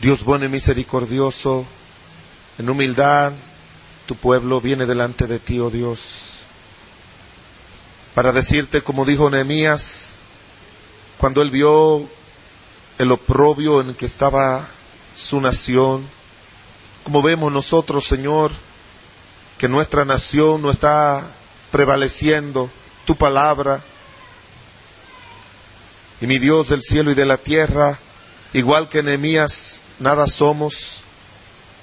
Dios bueno y misericordioso, en humildad tu pueblo viene delante de ti, oh Dios, para decirte, como dijo Nehemías, cuando él vio el oprobio en que estaba su nación, como vemos nosotros, Señor, que nuestra nación no está prevaleciendo tu palabra, y mi Dios del cielo y de la tierra, igual que Nehemías, nada somos,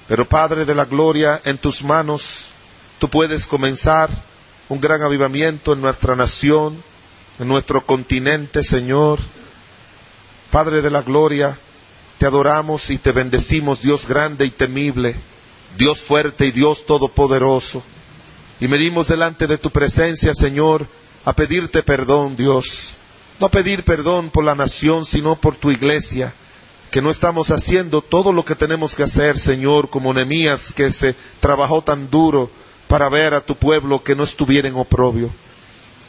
pero Padre de la Gloria, en tus manos tú puedes comenzar un gran avivamiento en nuestra nación, en nuestro continente, Señor. Padre de la Gloria, te adoramos y te bendecimos, Dios grande y temible, Dios fuerte y Dios todopoderoso. Y venimos delante de tu presencia, Señor, a pedirte perdón, Dios. No pedir perdón por la nación, sino por tu iglesia que no estamos haciendo todo lo que tenemos que hacer, Señor, como Nemías, que se trabajó tan duro para ver a tu pueblo que no estuviera en oprobio.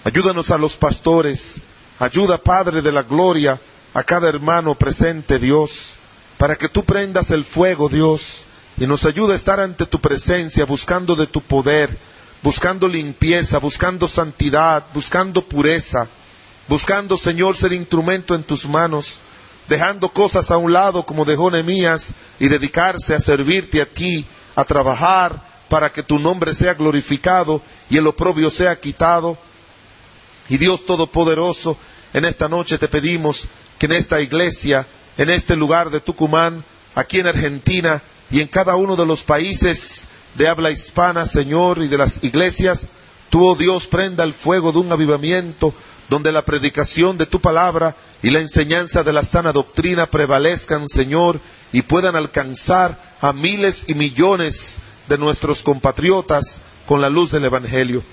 Ayúdanos a los pastores, ayuda, Padre de la gloria, a cada hermano presente, Dios, para que tú prendas el fuego, Dios, y nos ayude a estar ante tu presencia, buscando de tu poder, buscando limpieza, buscando santidad, buscando pureza, buscando, Señor, ser instrumento en tus manos dejando cosas a un lado como dejó Nehemías y dedicarse a servirte a ti, a trabajar para que tu nombre sea glorificado y el oprobio sea quitado. Y Dios Todopoderoso, en esta noche te pedimos que en esta iglesia, en este lugar de Tucumán, aquí en Argentina y en cada uno de los países de habla hispana, Señor, y de las iglesias, tú, oh Dios, prenda el fuego de un avivamiento donde la predicación de tu palabra y la enseñanza de la sana doctrina prevalezcan, Señor, y puedan alcanzar a miles y millones de nuestros compatriotas con la luz del Evangelio.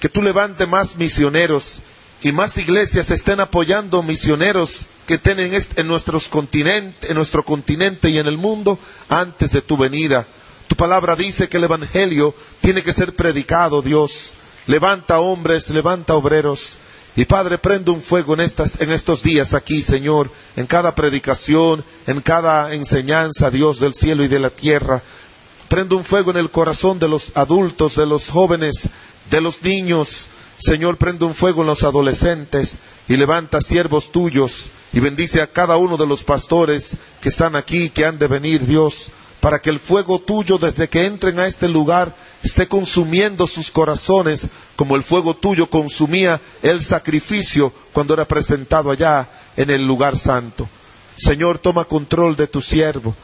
Que tú levante más misioneros y más iglesias estén apoyando misioneros que estén en, en nuestro continente y en el mundo antes de tu venida. Tu palabra dice que el Evangelio tiene que ser predicado, Dios. Levanta hombres, levanta obreros y Padre, prende un fuego en, estas, en estos días aquí, Señor, en cada predicación, en cada enseñanza, Dios del cielo y de la tierra. Prende un fuego en el corazón de los adultos, de los jóvenes, de los niños. Señor, prende un fuego en los adolescentes y levanta siervos tuyos y bendice a cada uno de los pastores que están aquí, que han de venir, Dios, para que el fuego tuyo desde que entren a este lugar esté consumiendo sus corazones como el fuego tuyo consumía el sacrificio cuando era presentado allá en el lugar santo. Señor, toma control de tu siervo.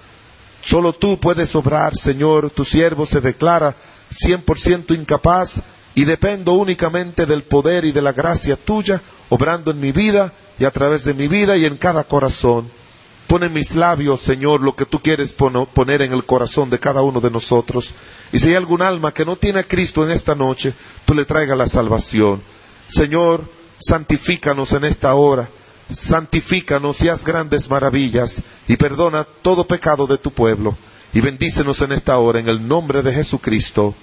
Solo tú puedes obrar, Señor. Tu siervo se declara cien por ciento incapaz y dependo únicamente del poder y de la gracia tuya, obrando en mi vida y a través de mi vida y en cada corazón. Pon en mis labios, Señor, lo que tú quieres poner en el corazón de cada uno de nosotros. Y si hay algún alma que no tiene a Cristo en esta noche, tú le traigas la salvación. Señor, santifícanos en esta hora. Santifícanos y haz grandes maravillas y perdona todo pecado de tu pueblo. Y bendícenos en esta hora en el nombre de Jesucristo.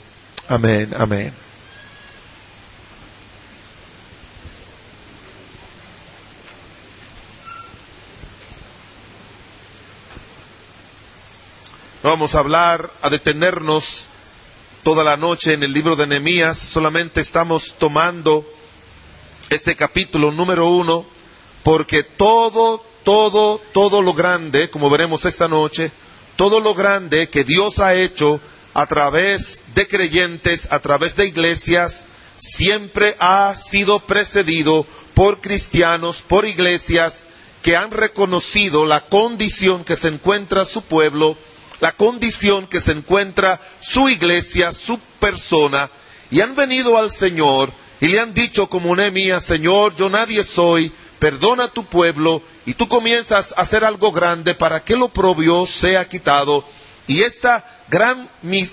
Amén, amén. Vamos a hablar, a detenernos toda la noche en el libro de Nehemías, solamente estamos tomando este capítulo número uno, porque todo, todo, todo lo grande, como veremos esta noche, todo lo grande que Dios ha hecho a través de creyentes, a través de iglesias, siempre ha sido precedido por cristianos, por iglesias que han reconocido la condición que se encuentra su pueblo la condición que se encuentra su iglesia, su persona, y han venido al Señor y le han dicho como Nehemías, Señor, yo nadie soy, perdona a tu pueblo, y tú comienzas a hacer algo grande para que lo propio sea quitado. Y este gran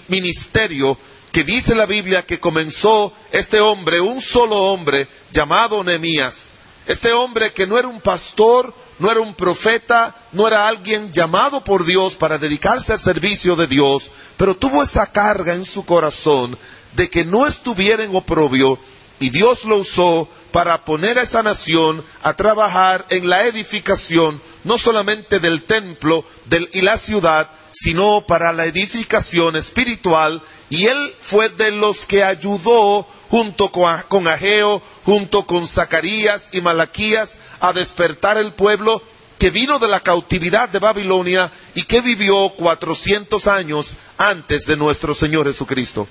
ministerio que dice la Biblia que comenzó este hombre, un solo hombre llamado Nehemías, este hombre que no era un pastor, no era un profeta, no era alguien llamado por Dios para dedicarse al servicio de Dios, pero tuvo esa carga en su corazón de que no estuviera en oprobio y Dios lo usó para poner a esa nación a trabajar en la edificación no solamente del templo y la ciudad, sino para la edificación espiritual. Y él fue de los que ayudó junto con Ageo, junto con Zacarías y Malaquías, a despertar el pueblo que vino de la cautividad de Babilonia y que vivió cuatrocientos años antes de nuestro Señor Jesucristo.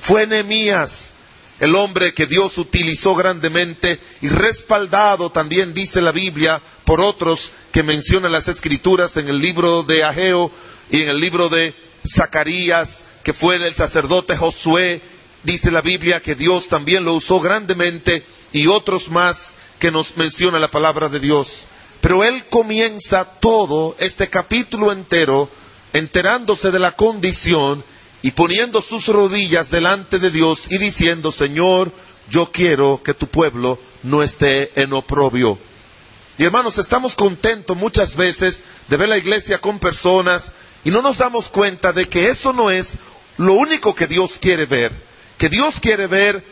Fue Nehemías, el hombre que Dios utilizó grandemente y respaldado también dice la Biblia por otros que mencionan las escrituras en el libro de Ageo y en el libro de Zacarías, que fue el sacerdote Josué, dice la Biblia que Dios también lo usó grandemente y otros más que nos menciona la palabra de Dios. Pero él comienza todo este capítulo entero enterándose de la condición y poniendo sus rodillas delante de Dios y diciendo, Señor, yo quiero que tu pueblo no esté en oprobio. Y hermanos, estamos contentos muchas veces de ver la iglesia con personas y no nos damos cuenta de que eso no es lo único que Dios quiere ver. Que Dios quiere ver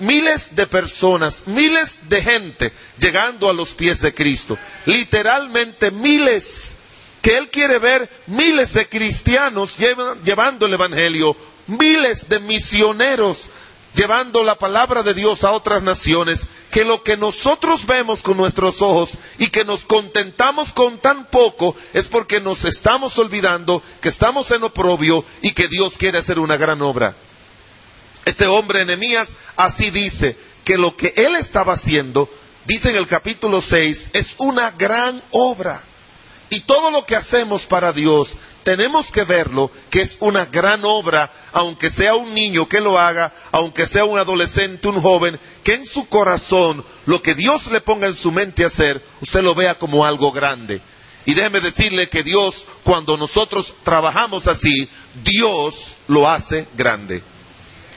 miles de personas, miles de gente llegando a los pies de Cristo. Literalmente miles. Que Él quiere ver miles de cristianos llevando el Evangelio, miles de misioneros llevando la palabra de Dios a otras naciones, que lo que nosotros vemos con nuestros ojos y que nos contentamos con tan poco es porque nos estamos olvidando que estamos en oprobio y que Dios quiere hacer una gran obra. Este hombre Enemías así dice que lo que él estaba haciendo, dice en el capítulo 6, es una gran obra. Y todo lo que hacemos para Dios, tenemos que verlo que es una gran obra, aunque sea un niño que lo haga, aunque sea un adolescente, un joven, que en su corazón lo que Dios le ponga en su mente hacer, usted lo vea como algo grande. Y déjeme decirle que Dios, cuando nosotros trabajamos así, Dios lo hace grande.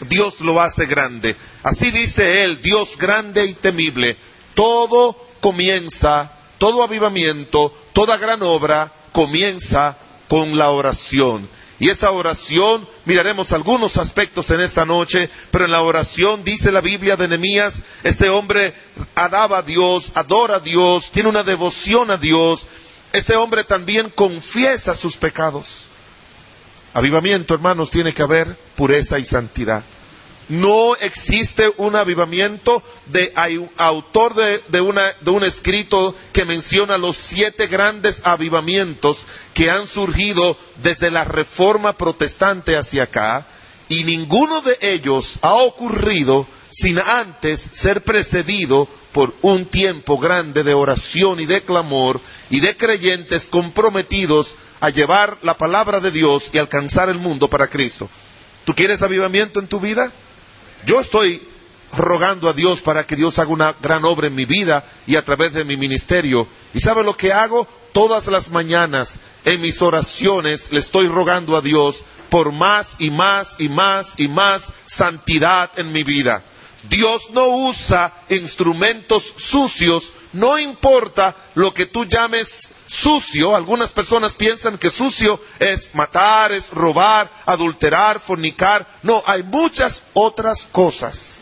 Dios lo hace grande. Así dice él, Dios grande y temible. Todo comienza, todo avivamiento, toda gran obra comienza con la oración. Y esa oración, miraremos algunos aspectos en esta noche, pero en la oración dice la Biblia de Nehemías, este hombre adaba a Dios, adora a Dios, tiene una devoción a Dios, este hombre también confiesa sus pecados. Avivamiento, hermanos, tiene que haber pureza y santidad. No existe un avivamiento de autor de, de, un escrito que menciona los siete grandes avivamientos que han surgido desde la reforma protestante hacia acá, y ninguno de ellos ha ocurrido sin antes ser precedido por un tiempo grande de oración y de clamor y de creyentes comprometidos a llevar la palabra de Dios y alcanzar el mundo para Cristo. ¿Tú quieres avivamiento en tu vida? Yo estoy rogando a Dios para que Dios haga una gran obra en mi vida y a través de mi ministerio. ¿Y sabe lo que hago? Todas las mañanas en mis oraciones le estoy rogando a Dios por más y más y más y más santidad en mi vida. Dios no usa instrumentos sucios, no importa lo que tú llames sucio. Algunas personas piensan que sucio es matar, es robar, adulterar, fornicar. No, hay muchas otras cosas.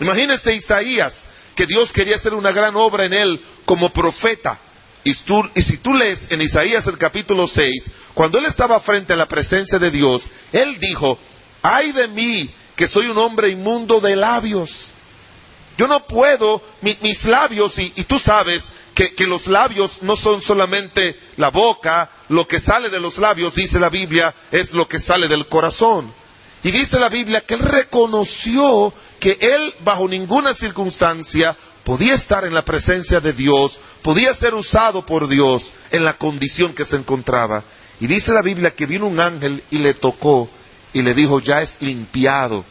Imagínese Isaías, que Dios quería hacer una gran obra en él como profeta. Y, y, si tú lees en Isaías el capítulo 6, cuando él estaba frente a la presencia de Dios, él dijo, ay de mí que soy un hombre inmundo de labios. Yo no puedo, mis labios, y, tú sabes que, que, los labios no son solamente la boca, lo que sale de los labios, dice la Biblia, es lo que sale del corazón. Y dice la Biblia que él reconoció que él bajo ninguna circunstancia podía estar en la presencia de Dios, podía ser usado por Dios en la condición que se encontraba. Y dice la Biblia que vino un ángel y le tocó y le dijo, ya es limpiado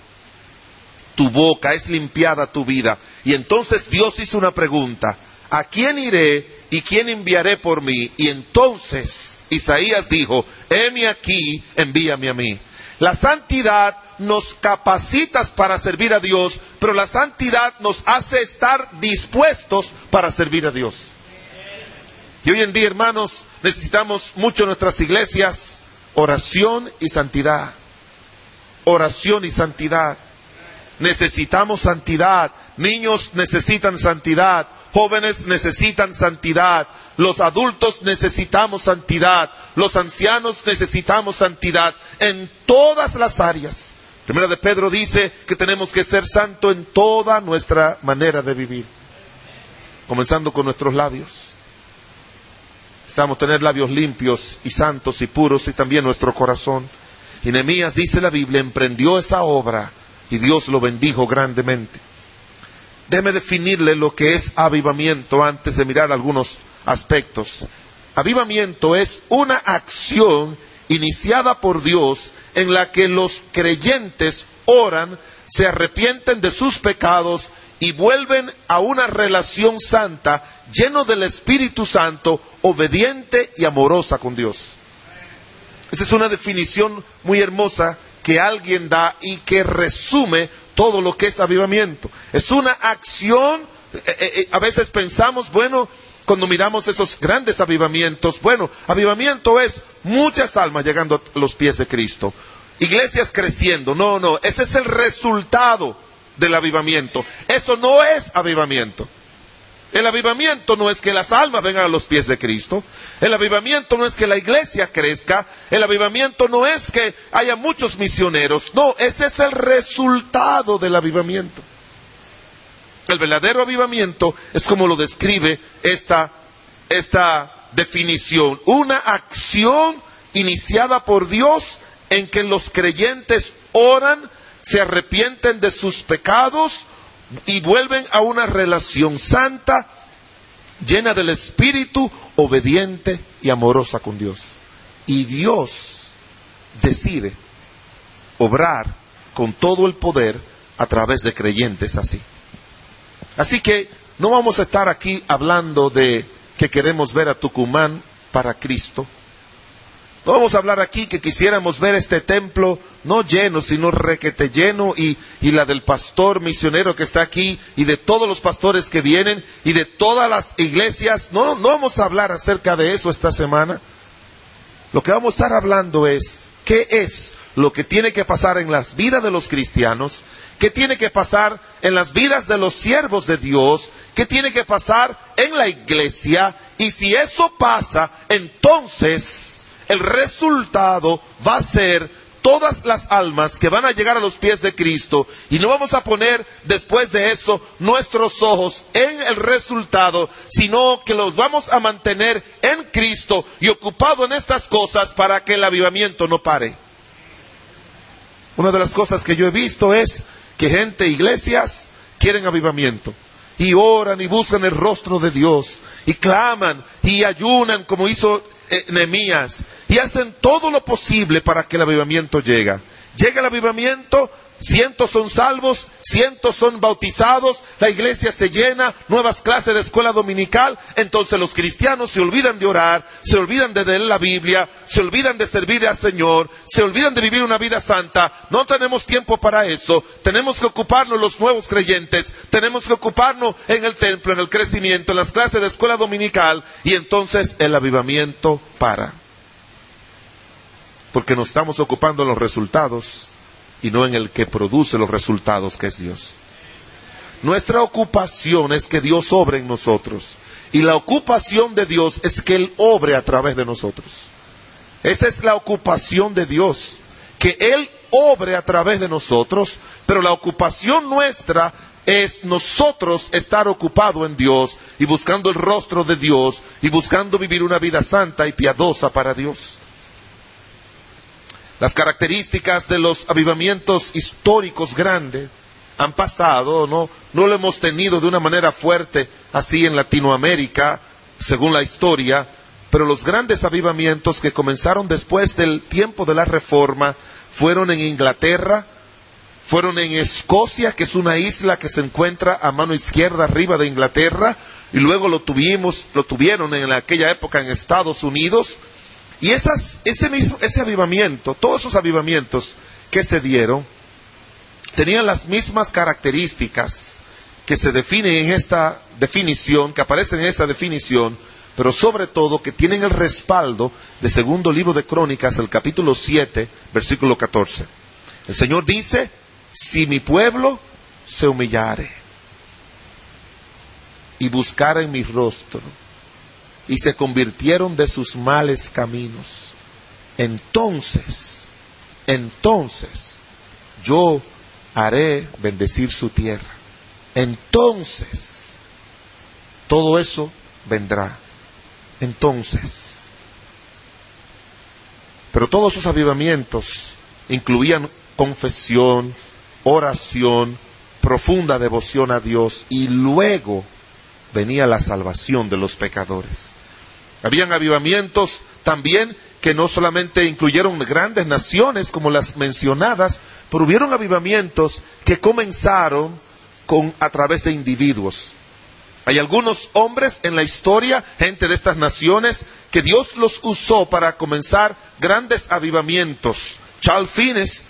tu boca, es limpiada tu vida. Y entonces Dios hizo una pregunta, ¿a quién iré y quién enviaré por mí? Y entonces Isaías dijo, heme aquí, envíame a mí. La santidad nos capacita para servir a Dios, pero la santidad nos hace estar dispuestos para servir a Dios. Y hoy en día, hermanos, necesitamos mucho en nuestras iglesias oración y santidad oración y santidad. Necesitamos santidad, Niños necesitan santidad, jóvenes necesitan santidad, los adultos necesitamos santidad, los ancianos necesitamos santidad en todas las áreas. Primera de Pedro dice que tenemos que ser santo en toda nuestra manera de vivir, comenzando con nuestros labios. Necesitamos tener labios limpios y santos y puros y también nuestro corazón. Y dice la Biblia, emprendió esa obra y Dios lo bendijo grandemente. Déjeme definirle lo que es avivamiento antes de mirar algunos aspectos. Avivamiento es una acción iniciada por Dios en la que los creyentes oran, se arrepienten de sus pecados y vuelven a una relación santa, lleno del Espíritu Santo, obediente y amorosa con Dios. Esa es una definición muy hermosa que alguien da y que resume todo lo que es avivamiento. Es una acción, eh, eh, eh, a veces pensamos, bueno, cuando miramos esos grandes avivamientos, bueno, avivamiento es muchas almas llegando a los pies de Cristo, iglesias creciendo, no, no, ese es el resultado del avivamiento, eso no es avivamiento. El avivamiento no es que las almas vengan a los pies de Cristo. El avivamiento no es que la iglesia crezca. El avivamiento no es que haya muchos misioneros. No, ese es el resultado del avivamiento. El verdadero avivamiento es como lo describe esta, esta definición. Una acción iniciada por Dios en que los creyentes oran, se arrepienten de sus pecados, y vuelven a una relación santa, llena del Espíritu, obediente y amorosa con Dios. Y Dios decide obrar con todo el poder a través de creyentes así. Así que no vamos a estar aquí hablando de que queremos ver a Tucumán para Cristo, no vamos a hablar aquí que quisiéramos ver este templo no lleno, sino requete lleno y, y, la del pastor misionero que está aquí y de todos los pastores que vienen y de todas las iglesias. No, no vamos a hablar acerca de eso esta semana. Lo que vamos a estar hablando es qué es lo que tiene que pasar en las vidas de los cristianos, qué tiene que pasar en las vidas de los siervos de Dios, qué tiene que pasar en la iglesia y si eso pasa, entonces el resultado va a ser todas las almas que van a llegar a los pies de Cristo. Y no vamos a poner después de eso nuestros ojos en el resultado, sino que los vamos a mantener en Cristo y ocupado en estas cosas para que el avivamiento no pare. Una de las cosas que yo he visto es que gente, iglesias, quieren avivamiento. Y oran y buscan el rostro de Dios. Y claman y ayunan como hizo enemías y hacen todo lo posible para que el avivamiento llegue. Llega el avivamiento, cientos son salvos, cientos son bautizados, la iglesia se llena, nuevas clases de escuela dominical, entonces los cristianos se olvidan de orar, se olvidan de leer la Biblia, se olvidan de servir al Señor, se olvidan de vivir una vida santa, no tenemos tiempo para eso, tenemos que ocuparnos los nuevos creyentes, tenemos que ocuparnos en el templo, en el crecimiento, en las clases de escuela dominical, y entonces el avivamiento para. Porque nos estamos ocupando los resultados y no en el que produce los resultados que es Dios. Nuestra ocupación es que Dios obre en nosotros. Y la ocupación de Dios es que Él obre a través de nosotros. Esa es la ocupación de Dios. Que Él obre a través de nosotros, pero la ocupación nuestra es nosotros estar ocupados en Dios y buscando el rostro de Dios y buscando vivir una vida santa y piadosa para Dios. Las características de los avivamientos históricos grandes han pasado, ¿no? No lo hemos tenido de una manera fuerte así en Latinoamérica, según la historia, pero los grandes avivamientos que comenzaron después del tiempo de la Reforma fueron en Inglaterra, fueron en Escocia, que es una isla que se encuentra a mano izquierda arriba de Inglaterra, y luego lo tuvimos, lo tuvieron en aquella época en Estados Unidos, y ese, mismo, ese avivamiento, todos esos avivamientos que se dieron, tenían las mismas características que se definen en esta definición, que aparecen en esta definición, pero sobre todo que tienen el respaldo de segundo libro de Crónicas, el capítulo 7, versículo 14. El Señor dice, si mi pueblo se humillare. y buscaren mi rostro y se convirtieron de sus males caminos, entonces, entonces yo haré bendecir su tierra. Entonces, todo eso vendrá. Entonces, pero todos sus avivamientos incluían confesión, oración, profunda devoción a Dios y luego venía la salvación de los pecadores. Habían avivamientos también que no solamente incluyeron grandes naciones como las mencionadas, pero hubieron avivamientos que comenzaron con, a través de individuos. Hay algunos hombres en la historia, gente de estas naciones, que Dios los usó para comenzar grandes avivamientos. Charles Fiennes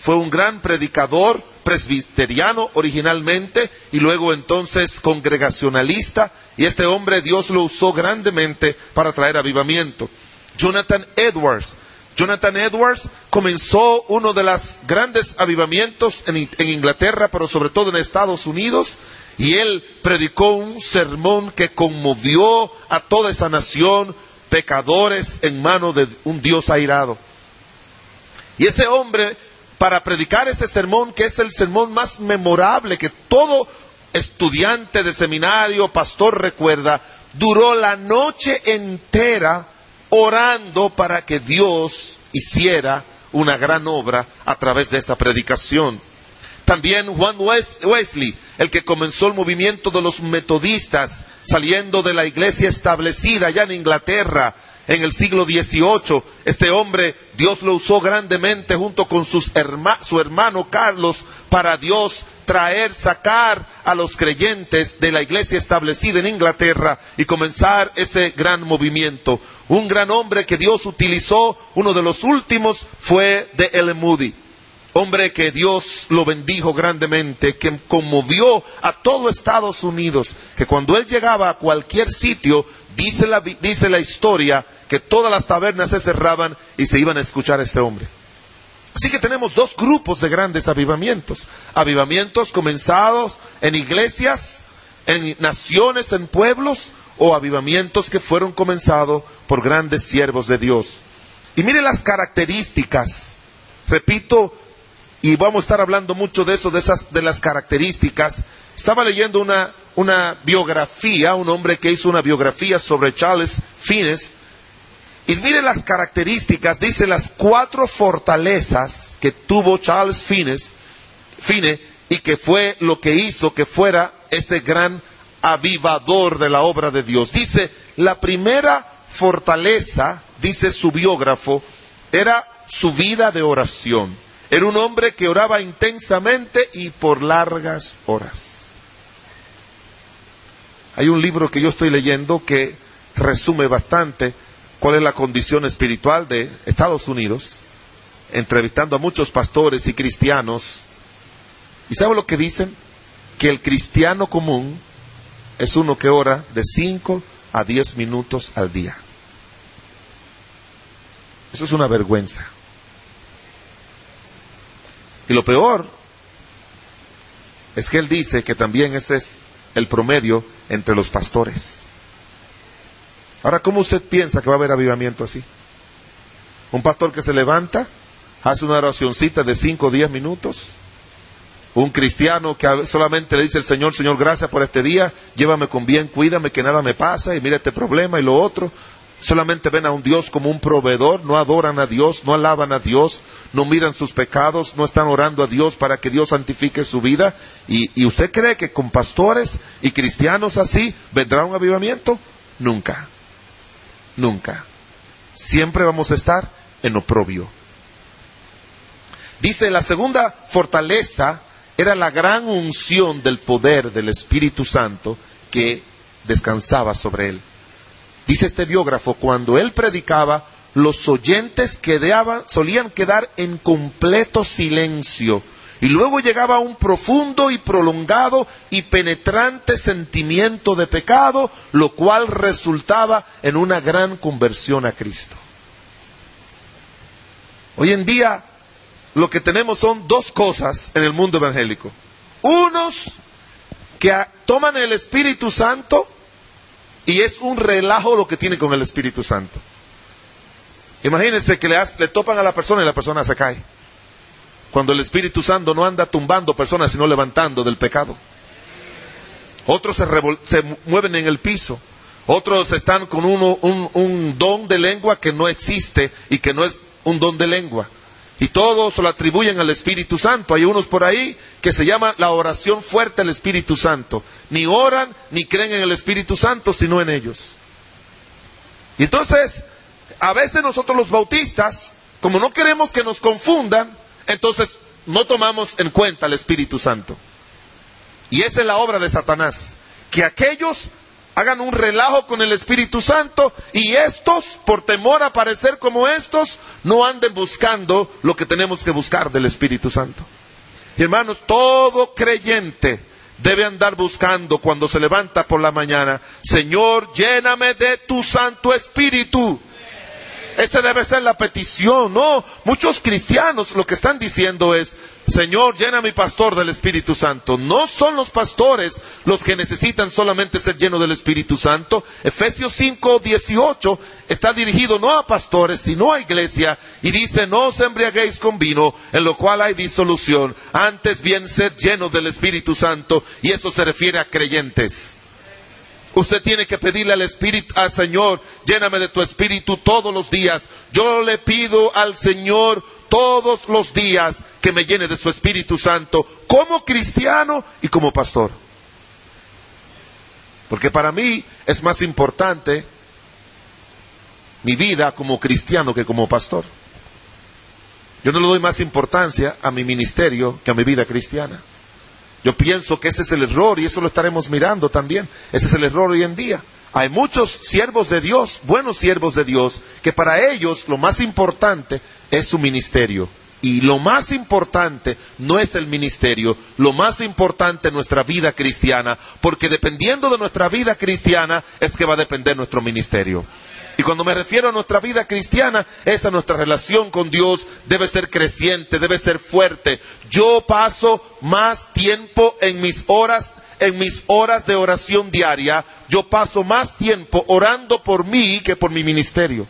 fue un gran predicador presbiteriano originalmente y luego entonces congregacionalista y este hombre Dios lo usó grandemente para traer avivamiento. Jonathan Edwards. Jonathan Edwards comenzó uno de los grandes avivamientos en, en Inglaterra, pero sobre todo en Estados Unidos, y él predicó un sermón que conmovió a toda esa nación, pecadores en manos de un Dios airado. Y ese hombre para predicar ese sermón, que es el sermón más memorable que todo estudiante de seminario, pastor recuerda, duró la noche entera orando para que Dios hiciera una gran obra a través de esa predicación. También Juan Wesley, el que comenzó el movimiento de los metodistas, saliendo de la iglesia establecida allá en Inglaterra, en el siglo XVIII. Este hombre, Dios lo usó grandemente junto con su hermano Carlos para Dios traer, sacar a los creyentes de la iglesia establecida en Inglaterra y comenzar ese gran movimiento. Un gran hombre que Dios utilizó, uno de los últimos, fue de El Moody. Hombre que Dios lo bendijo grandemente, que conmovió a todo Estados Unidos, que cuando él llegaba a cualquier sitio, dice la, dice la historia, que todas las tabernas se cerraban y se iban a escuchar a este hombre. Así que tenemos dos grupos de grandes avivamientos. Avivamientos comenzados en iglesias, en naciones, en pueblos, o avivamientos que fueron comenzados por grandes siervos de Dios. Y mire las características. Repito, y vamos a estar hablando mucho de eso, de esas, de las características. Estaba leyendo una, biografía, un hombre que hizo una biografía sobre Charles Fiennes, y mire las características, dice las cuatro fortalezas que tuvo Charles Fiennes, Fine y que fue lo que hizo que fuera ese gran avivador de la obra de Dios. Dice, la primera fortaleza, dice su biógrafo, era su vida de oración. Era un hombre que oraba intensamente y por largas horas. Hay un libro que yo estoy leyendo que resume bastante cuál es la condición espiritual de Estados Unidos, entrevistando a muchos pastores y cristianos. ¿Y sabe lo que dicen? Que el cristiano común es uno que ora de 5 a 10 minutos al día. Eso es una vergüenza. Y lo peor es que él dice que también ese es el promedio entre los pastores. Ahora, ¿cómo usted piensa que va a haber avivamiento así? Un pastor que se levanta, hace una oracióncita de 5 o 10 minutos. Un cristiano que solamente le dice al Señor, Señor, gracias por este día, llévame con bien, cuídame, que nada me pasa, y mira este problema y lo otro. Solamente ven a un Dios como un proveedor, no adoran a Dios, no alaban a Dios, no miran sus pecados, no están orando a Dios para que Dios santifique su vida. ¿Y, usted cree que con pastores y cristianos así vendrá un avivamiento? Nunca nunca. Siempre vamos a estar en oprobio. Dice, la segunda fortaleza era la gran unción del poder del Espíritu Santo que descansaba sobre él. Dice este biógrafo, cuando él predicaba, los oyentes quedaban, solían quedar en completo silencio y luego llegaba un profundo y prolongado y penetrante sentimiento de pecado, lo cual resultaba en una gran conversión a Cristo. Hoy en día lo que tenemos son dos cosas en el mundo evangélico. Unos que toman el Espíritu Santo y es un relajo lo que tiene con el Espíritu Santo. Imagínense que le, topan a la persona y la persona se cae. Cuando el Espíritu Santo no anda tumbando personas, sino levantando del pecado. Otros se, mueven en el piso. Otros están con uno, un, un don de lengua que no existe y que no es un don de lengua. Y todos lo atribuyen al Espíritu Santo. Hay unos por ahí que se llama la oración fuerte al Espíritu Santo. Ni oran ni creen en el Espíritu Santo, sino en ellos. Y entonces, a veces nosotros los bautistas, como no queremos que nos confundan, entonces no tomamos en cuenta el Espíritu Santo. Y esa es la obra de Satanás. Que aquellos hagan un relajo con el Espíritu Santo y estos, por temor a parecer como estos, no anden buscando lo que tenemos que buscar del Espíritu Santo. Y hermanos, todo creyente debe andar buscando cuando se levanta por la mañana, Señor, lléname de tu Santo Espíritu. Esa debe ser la petición, ¿no? Muchos cristianos lo que están diciendo es, Señor, llena a mi pastor del Espíritu Santo. No son los pastores los que necesitan solamente ser llenos del Espíritu Santo. Efesios 5, 18 está dirigido no a pastores, sino a iglesia. Y dice, no os embriaguéis con vino, en lo cual hay disolución. Antes bien ser llenos del Espíritu Santo. Y eso se refiere a creyentes. Usted tiene que pedirle al Espíritu, al Señor, lléname de tu Espíritu todos los días. Yo le pido al Señor todos los días que me llene de su Espíritu Santo como cristiano y como pastor. Porque para mí es más importante mi vida como cristiano que como pastor. Yo no le doy más importancia a mi ministerio que a mi vida cristiana. Yo pienso que ese es el error y eso lo estaremos mirando también. Ese es el error hoy en día. Hay muchos siervos de Dios, buenos siervos de Dios, que para ellos lo más importante es su ministerio. Y lo más importante no es el ministerio, lo más importante es nuestra vida cristiana, porque dependiendo de nuestra vida cristiana es que va a depender nuestro ministerio. Y cuando me refiero a nuestra vida cristiana, esa nuestra relación con Dios debe ser creciente, debe ser fuerte. Yo paso más tiempo en mis horas en mis horas de oración diaria, yo paso más tiempo orando por mí que por mi ministerio.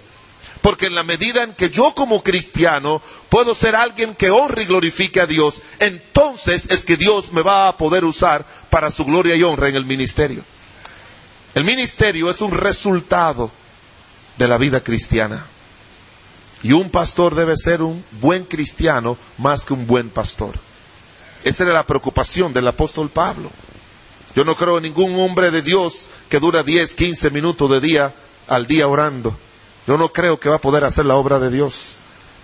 Porque en la medida en que yo como cristiano puedo ser alguien que honre y glorifique a Dios, entonces es que Dios me va a poder usar para su gloria y honra en el ministerio. El ministerio es un resultado de la vida cristiana. Y un pastor debe ser un buen cristiano más que un buen pastor. Esa era la preocupación del apóstol Pablo. Yo no creo en ningún hombre de Dios que dura 10, 15 minutos de día al día orando. Yo no creo que va a poder hacer la obra de Dios.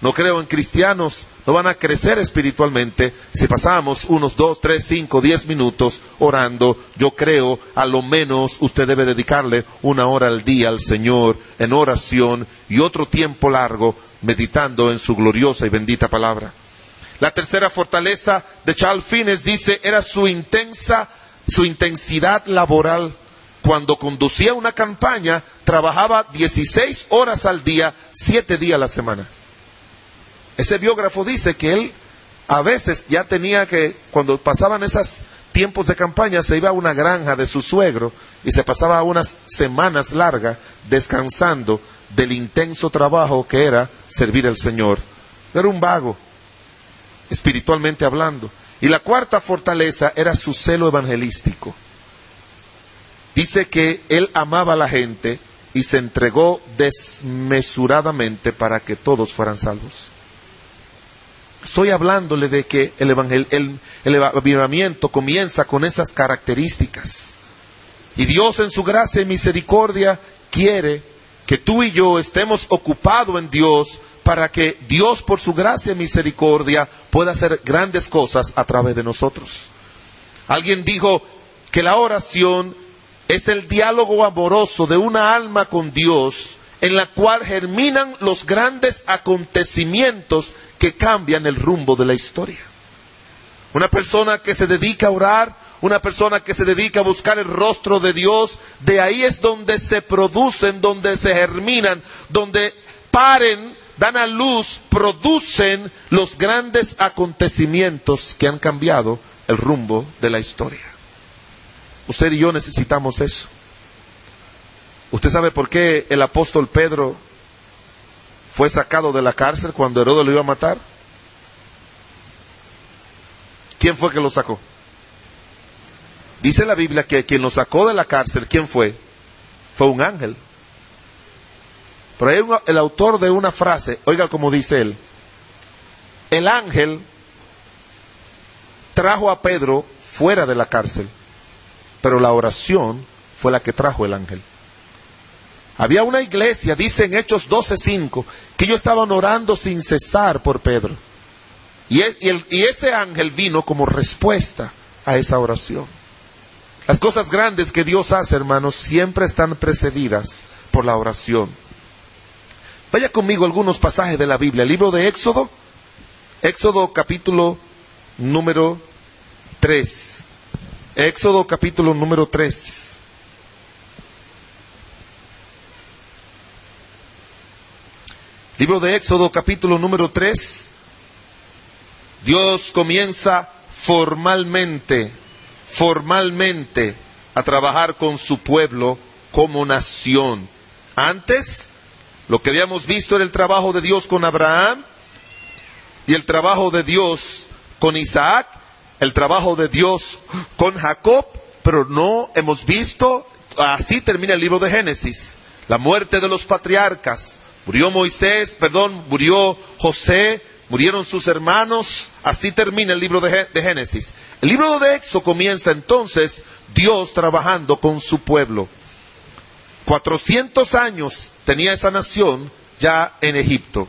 No creo en cristianos, no van a crecer espiritualmente si pasamos unos dos, tres, cinco, diez minutos orando. Yo creo, a lo menos usted debe dedicarle una hora al día al Señor en oración y otro tiempo largo meditando en su gloriosa y bendita palabra. La tercera fortaleza de Charles Fines dice era su intensa, su intensidad laboral. Cuando conducía una campaña, trabajaba 16 horas al día, siete días a la semana. Ese biógrafo dice que él a veces ya tenía que, cuando pasaban esos tiempos de campaña, se iba a una granja de su suegro y se pasaba unas semanas largas descansando del intenso trabajo que era servir al Señor. Era un vago, espiritualmente hablando. Y la cuarta fortaleza era su celo evangelístico. Dice que él amaba a la gente y se entregó desmesuradamente para que todos fueran salvos. Estoy hablándole de que el, el, avivamiento comienza con esas características. Y Dios en su gracia y misericordia quiere que tú y yo estemos ocupados en Dios para que Dios por su gracia y misericordia pueda hacer grandes cosas a través de nosotros. Alguien dijo que la oración es el diálogo amoroso de una alma con Dios en la cual germinan los grandes acontecimientos que cambian el rumbo de la historia. Una persona que se dedica a orar, una persona que se dedica a buscar el rostro de Dios, de ahí es donde se producen, donde se germinan, donde paren, dan a luz, producen los grandes acontecimientos que han cambiado el rumbo de la historia. Usted y yo necesitamos eso. ¿Usted sabe por qué el apóstol Pedro fue sacado de la cárcel cuando Herodes lo iba a matar? ¿Quién fue que lo sacó? Dice la Biblia que quien lo sacó de la cárcel, ¿quién fue? Fue un ángel. Pero hay el autor de una frase, oiga como dice él, el ángel trajo a Pedro fuera de la cárcel, pero la oración fue la que trajo el ángel. Había una iglesia, dice en Hechos 12:5, que ellos estaban orando sin cesar por Pedro. Y, y ese ángel vino como respuesta a esa oración. Las cosas grandes que Dios hace, hermanos, siempre están precedidas por la oración. Vaya conmigo algunos pasajes de la Biblia. El libro de Éxodo, Éxodo capítulo número 3. Éxodo capítulo número 3. Libro de Éxodo capítulo número 3. Dios comienza formalmente, formalmente a trabajar con su pueblo como nación. Antes, lo que habíamos visto era el trabajo de Dios con Abraham y el trabajo de Dios con Isaac, el trabajo de Dios con Jacob, pero no hemos visto, así termina el libro de Génesis, la muerte de los patriarcas, Murió Moisés, perdón, murió José, murieron sus hermanos. Así termina el libro de, Génesis. El libro de Éxodo comienza entonces Dios trabajando con su pueblo. Cuatrocientos años tenía esa nación ya en Egipto.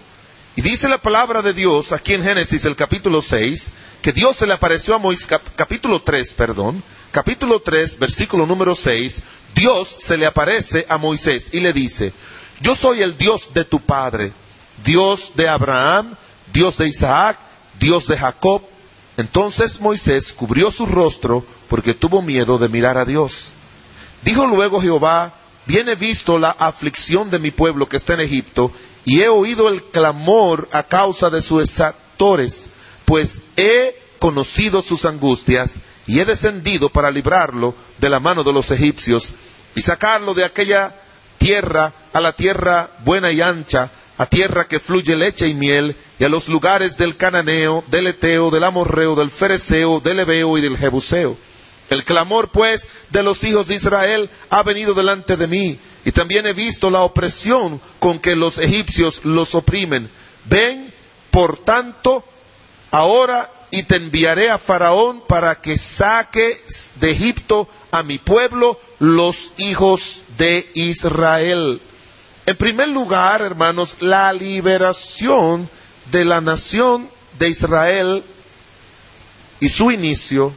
Y dice la palabra de Dios aquí en Génesis, el capítulo 6, que Dios se le apareció a Moisés, capítulo 3, perdón, capítulo 3, versículo número 6, Dios se le aparece a Moisés y le dice, yo soy el Dios de tu padre, Dios de Abraham, Dios de Isaac, Dios de Jacob. Entonces Moisés cubrió su rostro porque tuvo miedo de mirar a Dios. Dijo luego Jehová, bien he visto la aflicción de mi pueblo que está en Egipto, y he oído el clamor a causa de sus exactores, pues he conocido sus angustias, y he descendido para librarlo de la mano de los egipcios, y sacarlo de aquella tierra, a la tierra buena y ancha, a tierra que fluye leche y miel, y a los lugares del cananeo, del eteo, del amorreo, del fereceo, del ebeo y del jebuseo. El clamor, pues, de los hijos de Israel ha venido delante de mí, y también he visto la opresión con que los egipcios los oprimen. Ven, por tanto, ahora y te enviaré a Faraón para que saque de Egipto a mi pueblo, los hijos de Israel. En primer lugar, hermanos, la liberación de la nación de Israel y su inicio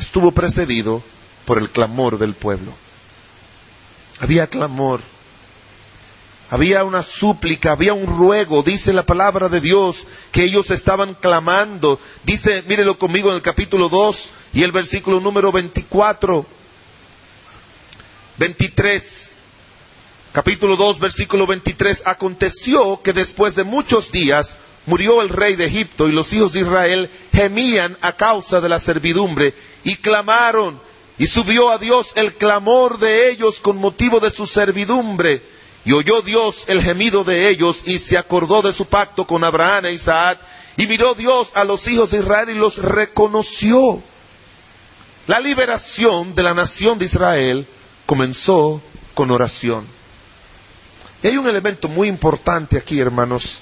estuvo precedido por el clamor del pueblo. Había clamor, había una súplica, había un ruego, dice la palabra de Dios, que ellos estaban clamando. Dice, mírelo conmigo en el capítulo 2 y el versículo número 24. 23, capítulo 2, versículo 23, aconteció que después de muchos días murió el rey de Egipto y los hijos de Israel gemían a causa de la servidumbre y clamaron y subió a Dios el clamor de ellos con motivo de su servidumbre. Y oyó Dios el gemido de ellos y se acordó de su pacto con Abraham e Isaac. Y miró Dios a los hijos de Israel y los reconoció. La liberación de la nación de Israel comenzó con oración. Y hay un elemento muy importante aquí, hermanos,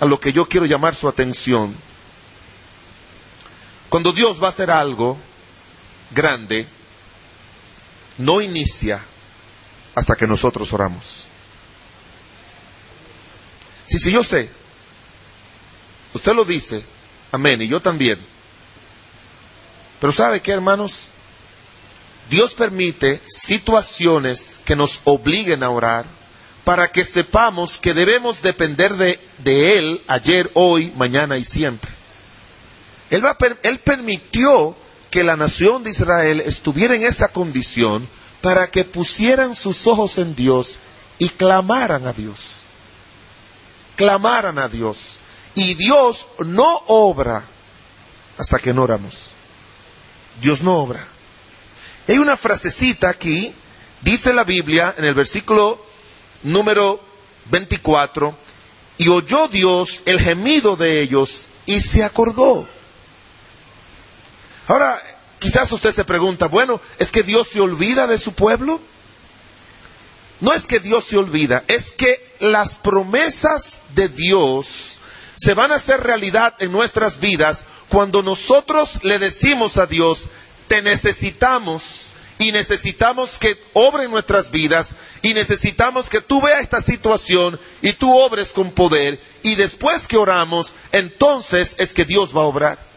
a lo que yo quiero llamar su atención. Cuando Dios va a hacer algo grande, no inicia hasta que nosotros oramos. Sí, sí, yo sé. Usted lo dice, amén, y yo también. Pero ¿sabe qué, hermanos? Dios permite situaciones que nos obliguen a orar para que sepamos que debemos depender de, Él ayer, hoy, mañana y siempre. Él, él permitió que la nación de Israel estuviera en esa condición para que pusieran sus ojos en Dios y clamaran a Dios. Clamaran a Dios. Y Dios no obra hasta que no oramos. Dios no obra. Hay una frasecita aquí, dice la Biblia en el versículo número 24, y oyó Dios el gemido de ellos y se acordó. Ahora, quizás usted se pregunta, bueno, ¿es que Dios se olvida de su pueblo? No es que Dios se olvida, es que las promesas de Dios se van a hacer realidad en nuestras vidas cuando nosotros le decimos a Dios, te necesitamos y necesitamos que obre en nuestras vidas y necesitamos que tú veas esta situación y tú obres con poder y después que oramos, entonces es que Dios va a obrar.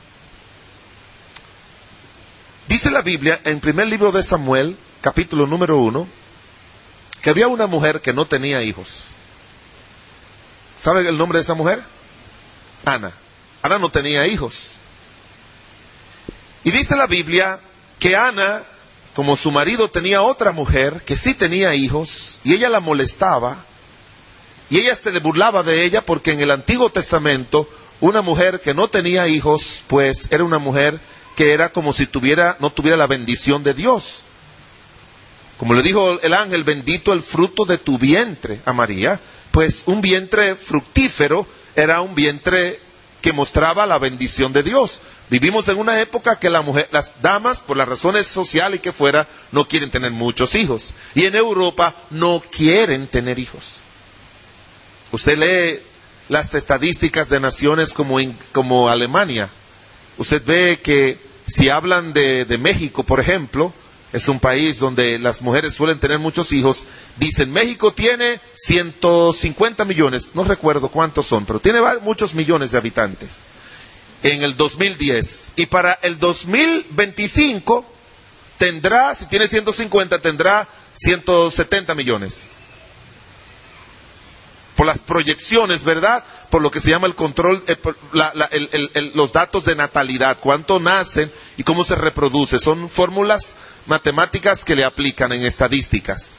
Dice la Biblia en primer libro de Samuel, capítulo número uno, que había una mujer que no tenía hijos. ¿Sabe el nombre de esa mujer? Ana. Ana no tenía hijos. Y dice la Biblia que Ana, como su marido tenía otra mujer que sí tenía hijos, y ella la molestaba, y ella se le burlaba de ella porque en el Antiguo Testamento una mujer que no tenía hijos, pues era una mujer que era como si tuviera, no tuviera la bendición de Dios. Como le dijo el ángel, bendito el fruto de tu vientre a María, pues un vientre fructífero era un vientre que mostraba la bendición de Dios. Vivimos en una época que la mujer, las damas, por las razones sociales y que fuera, no quieren tener muchos hijos. Y en Europa no quieren tener hijos. Usted lee las estadísticas de naciones como, como Alemania. Usted ve que si hablan de, México, por ejemplo, es un país donde las mujeres suelen tener muchos hijos. Dicen, México tiene 150 millones, no recuerdo cuántos son, pero tiene muchos millones de habitantes en el 2010. Y para el 2025 tendrá, si tiene 150, tendrá 170 millones. Por las proyecciones, ¿verdad? Por lo que se llama el control, eh, los datos de natalidad, cuánto nacen y cómo se reproduce. Son fórmulas matemáticas que le aplican en estadísticas.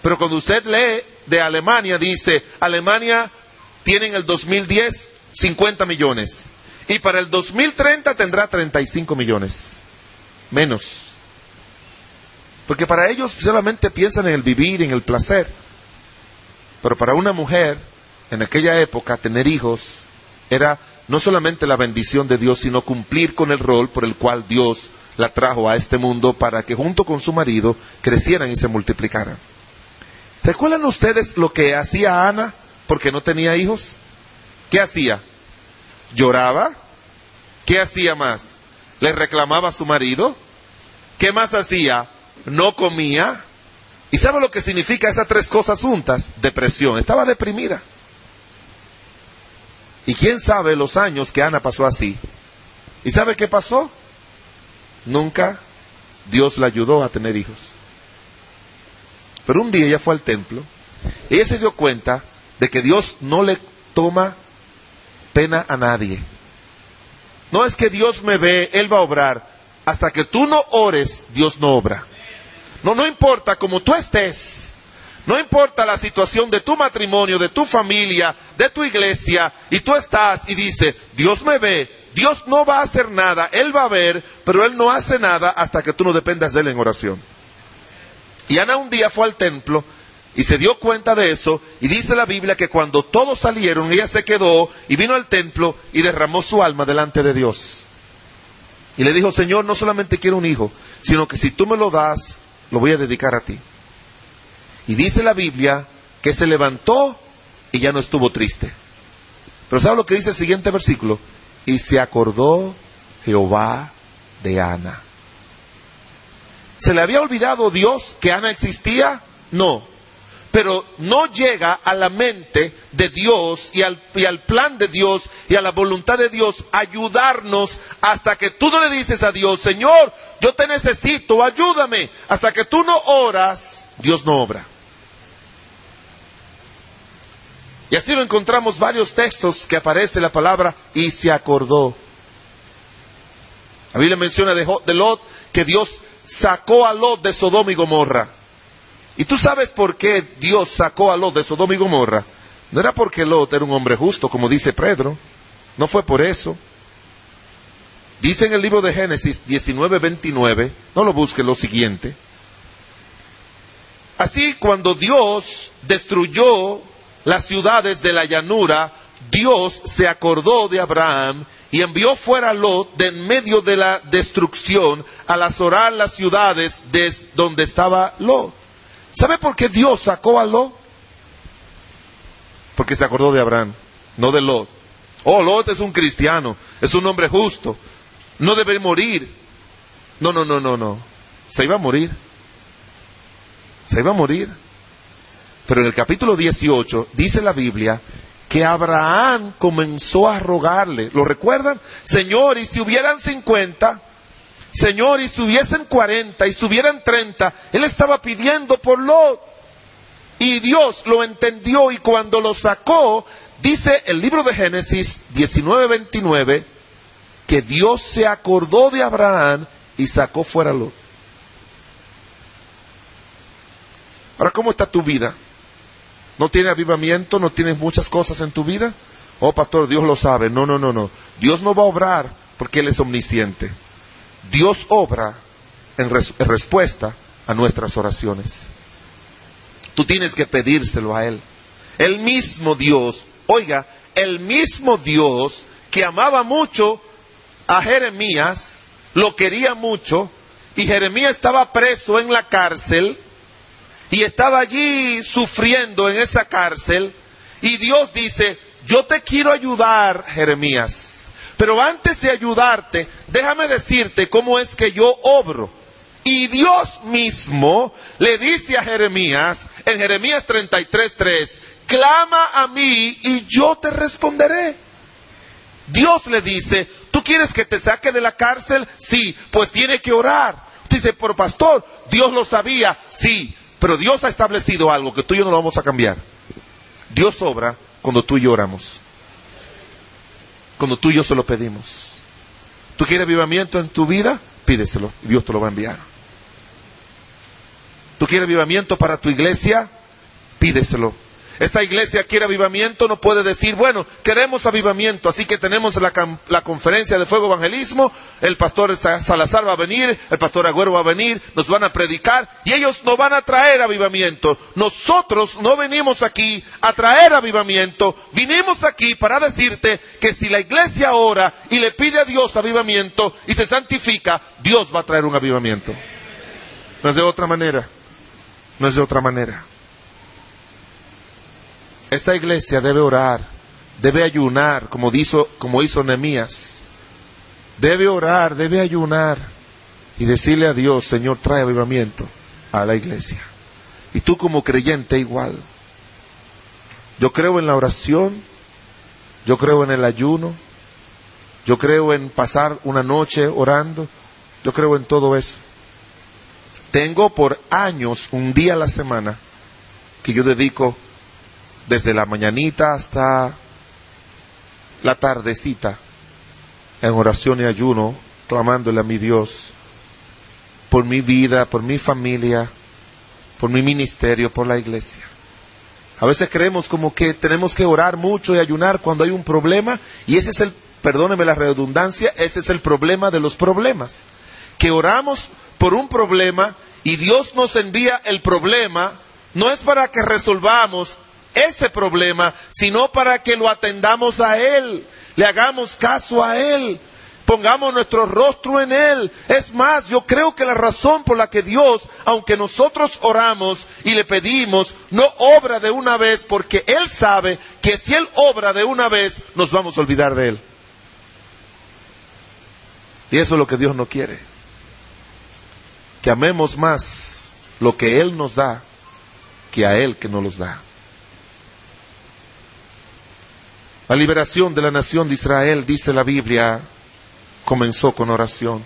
Pero cuando usted lee de Alemania, dice, Alemania tiene en el 2010 50 millones y para el 2030 tendrá 35 millones. Menos. Porque para ellos solamente piensan en el vivir, en el placer. Pero para una mujer, en aquella época, tener hijos era no solamente la bendición de Dios, sino cumplir con el rol por el cual Dios la trajo a este mundo para que junto con su marido crecieran y se multiplicaran. ¿Recuerdan ustedes lo que hacía Ana porque no tenía hijos? ¿Qué hacía? Lloraba. ¿Qué hacía más? ¿Le reclamaba a su marido? ¿Qué más hacía? No comía. ¿Y sabe lo que significa esas tres cosas juntas? Depresión. Estaba deprimida. Y quién sabe los años que Ana pasó así. ¿Y sabe qué pasó? Nunca Dios la ayudó a tener hijos. Pero un día ella fue al templo y ella se dio cuenta de que Dios no le toma pena a nadie. No es que Dios me ve, Él va a obrar. Hasta que tú no ores, Dios no obra. No, no importa como tú estés. No importa la situación de tu matrimonio, de tu familia, de tu iglesia, y tú estás y dices, Dios me ve, Dios no va a hacer nada, Él va a ver, pero Él no hace nada hasta que tú no dependas de Él en oración. Y Ana un día fue al templo y se dio cuenta de eso y dice la Biblia que cuando todos salieron ella se quedó y vino al templo y derramó su alma delante de Dios. Y le dijo, Señor, no solamente quiero un hijo, sino que si tú me lo das, lo voy a dedicar a ti. Y dice la Biblia que se levantó y ya no estuvo triste. Pero ¿sabe lo que dice el siguiente versículo? Y se acordó Jehová de Ana. ¿Se le había olvidado Dios que Ana existía? No. Pero no llega a la mente de Dios y al, y al, plan de Dios y a la voluntad de Dios ayudarnos hasta que tú no le dices a Dios, Señor, yo te necesito, ayúdame. Hasta que tú no oras, Dios no obra. Y así lo encontramos varios textos que aparece la palabra y se acordó. La Biblia menciona de, Lot que Dios sacó a Lot de Sodoma y Gomorra. ¿Y tú sabes por qué Dios sacó a Lot de Sodoma y Gomorra? No era porque Lot era un hombre justo, como dice Pedro. No fue por eso. Dice en el libro de Génesis 19:29, no lo busque, lo siguiente. Así cuando Dios destruyó las ciudades de la llanura, Dios se acordó de Abraham y envió fuera a Lot de en medio de la destrucción al azorar las ciudades de donde estaba Lot. ¿Sabe por qué Dios sacó a Lot? Porque se acordó de Abraham, no de Lot. Oh, Lot es un cristiano, es un hombre justo, no debe morir. No, no, no, no, no. Se iba a morir. Se iba a morir. Pero en el capítulo 18 dice la Biblia que Abraham comenzó a rogarle. ¿Lo recuerdan? Señor, y si hubieran 50, Señor, y si hubiesen 40, y si hubieran 30, él estaba pidiendo por Lot. Y Dios lo entendió y cuando lo sacó, dice el libro de Génesis 19:29, que Dios se acordó de Abraham y sacó fuera Lot. Ahora, ¿cómo está tu vida? ¿No tiene avivamiento? ¿No tienes muchas cosas en tu vida? Oh, pastor, Dios lo sabe. No, no, no, no. Dios no va a obrar porque Él es omnisciente. Dios obra en, respuesta a nuestras oraciones. Tú tienes que pedírselo a Él. El mismo Dios, oiga, el mismo Dios que amaba mucho a Jeremías, lo quería mucho, y Jeremías estaba preso en la cárcel, y estaba allí sufriendo en esa cárcel y Dios dice, yo te quiero ayudar, Jeremías, pero antes de ayudarte, déjame decirte cómo es que yo obro. Y Dios mismo le dice a Jeremías, en Jeremías 33:3, clama a mí y yo te responderé. Dios le dice, ¿tú quieres que te saque de la cárcel? Sí, pues tiene que orar. Dice, por pastor, Dios lo sabía, sí, pero Dios ha establecido algo que tú y yo no lo vamos a cambiar. Dios obra cuando tú y yo oramos. Cuando tú y yo se lo pedimos. ¿Tú quieres avivamiento en tu vida? Pídeselo y Dios te lo va a enviar. ¿Tú quieres avivamiento para tu iglesia? Pídeselo esta iglesia quiere avivamiento, no puede decir, bueno, queremos avivamiento, así que tenemos la, conferencia de fuego evangelismo, el pastor Salazar va a venir, el pastor Agüero va a venir, nos van a predicar y ellos no van a traer avivamiento. Nosotros no venimos aquí a traer avivamiento, vinimos aquí para decirte que si la iglesia ora y le pide a Dios avivamiento y se santifica, Dios va a traer un avivamiento. No es de otra manera, no es de otra manera. Esta iglesia debe orar, debe ayunar, como hizo, como hizo Nehemías. Debe orar, debe ayunar y decirle a Dios, Señor, trae avivamiento a la iglesia. Y tú como creyente igual. Yo creo en la oración, yo creo en el ayuno, yo creo en pasar una noche orando, yo creo en todo eso. Tengo por años, un día a la semana, que yo dedico desde la mañanita hasta la tardecita, en oración y ayuno, clamándole a mi Dios por mi vida, por mi familia, por mi ministerio, por la iglesia. A veces creemos como que tenemos que orar mucho y ayunar cuando hay un problema y ese es el, perdóneme la redundancia, ese es el problema de los problemas. Que oramos por un problema y Dios nos envía el problema no es para que resolvamos ese problema, sino para que lo atendamos a Él, le hagamos caso a Él, pongamos nuestro rostro en Él. Es más, yo creo que la razón por la que Dios, aunque nosotros oramos y le pedimos, no obra de una vez, porque Él sabe que si Él obra de una vez, nos vamos a olvidar de Él. Y eso es lo que Dios no quiere. Que amemos más lo que Él nos da que a Él que nos los da. La liberación de la nación de Israel, dice la Biblia, comenzó con oración.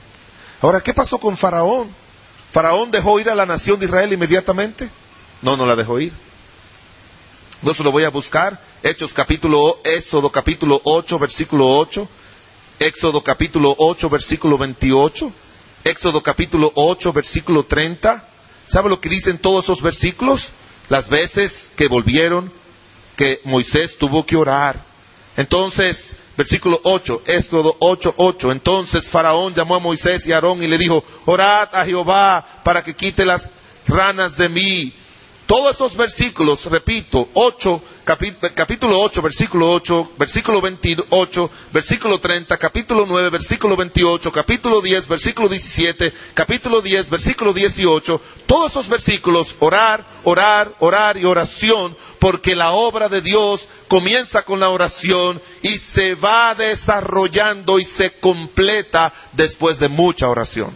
Ahora, ¿qué pasó con Faraón? ¿Faraón dejó ir a la nación de Israel inmediatamente? No, no la dejó ir. No se lo voy a buscar. Hechos capítulo, Éxodo capítulo 8, versículo 8. Éxodo capítulo 8, versículo 28. Éxodo capítulo 8, versículo 30. ¿Sabe lo que dicen todos esos versículos? Las veces que volvieron, que Moisés tuvo que orar Entonces, versículo 8, Éxodo 8, 8. Entonces Faraón llamó a Moisés y Aarón y le dijo, orad a Jehová para que quite las ranas de mí. Todos esos versículos, repito, 8, capítulo 8, versículo 8, versículo 28, versículo 30, capítulo 9, versículo 28, capítulo 10, versículo 17, capítulo 10, versículo 18, todos esos versículos, orar, orar, orar y oración, porque la obra de Dios comienza con la oración y se va desarrollando y se completa después de mucha oración.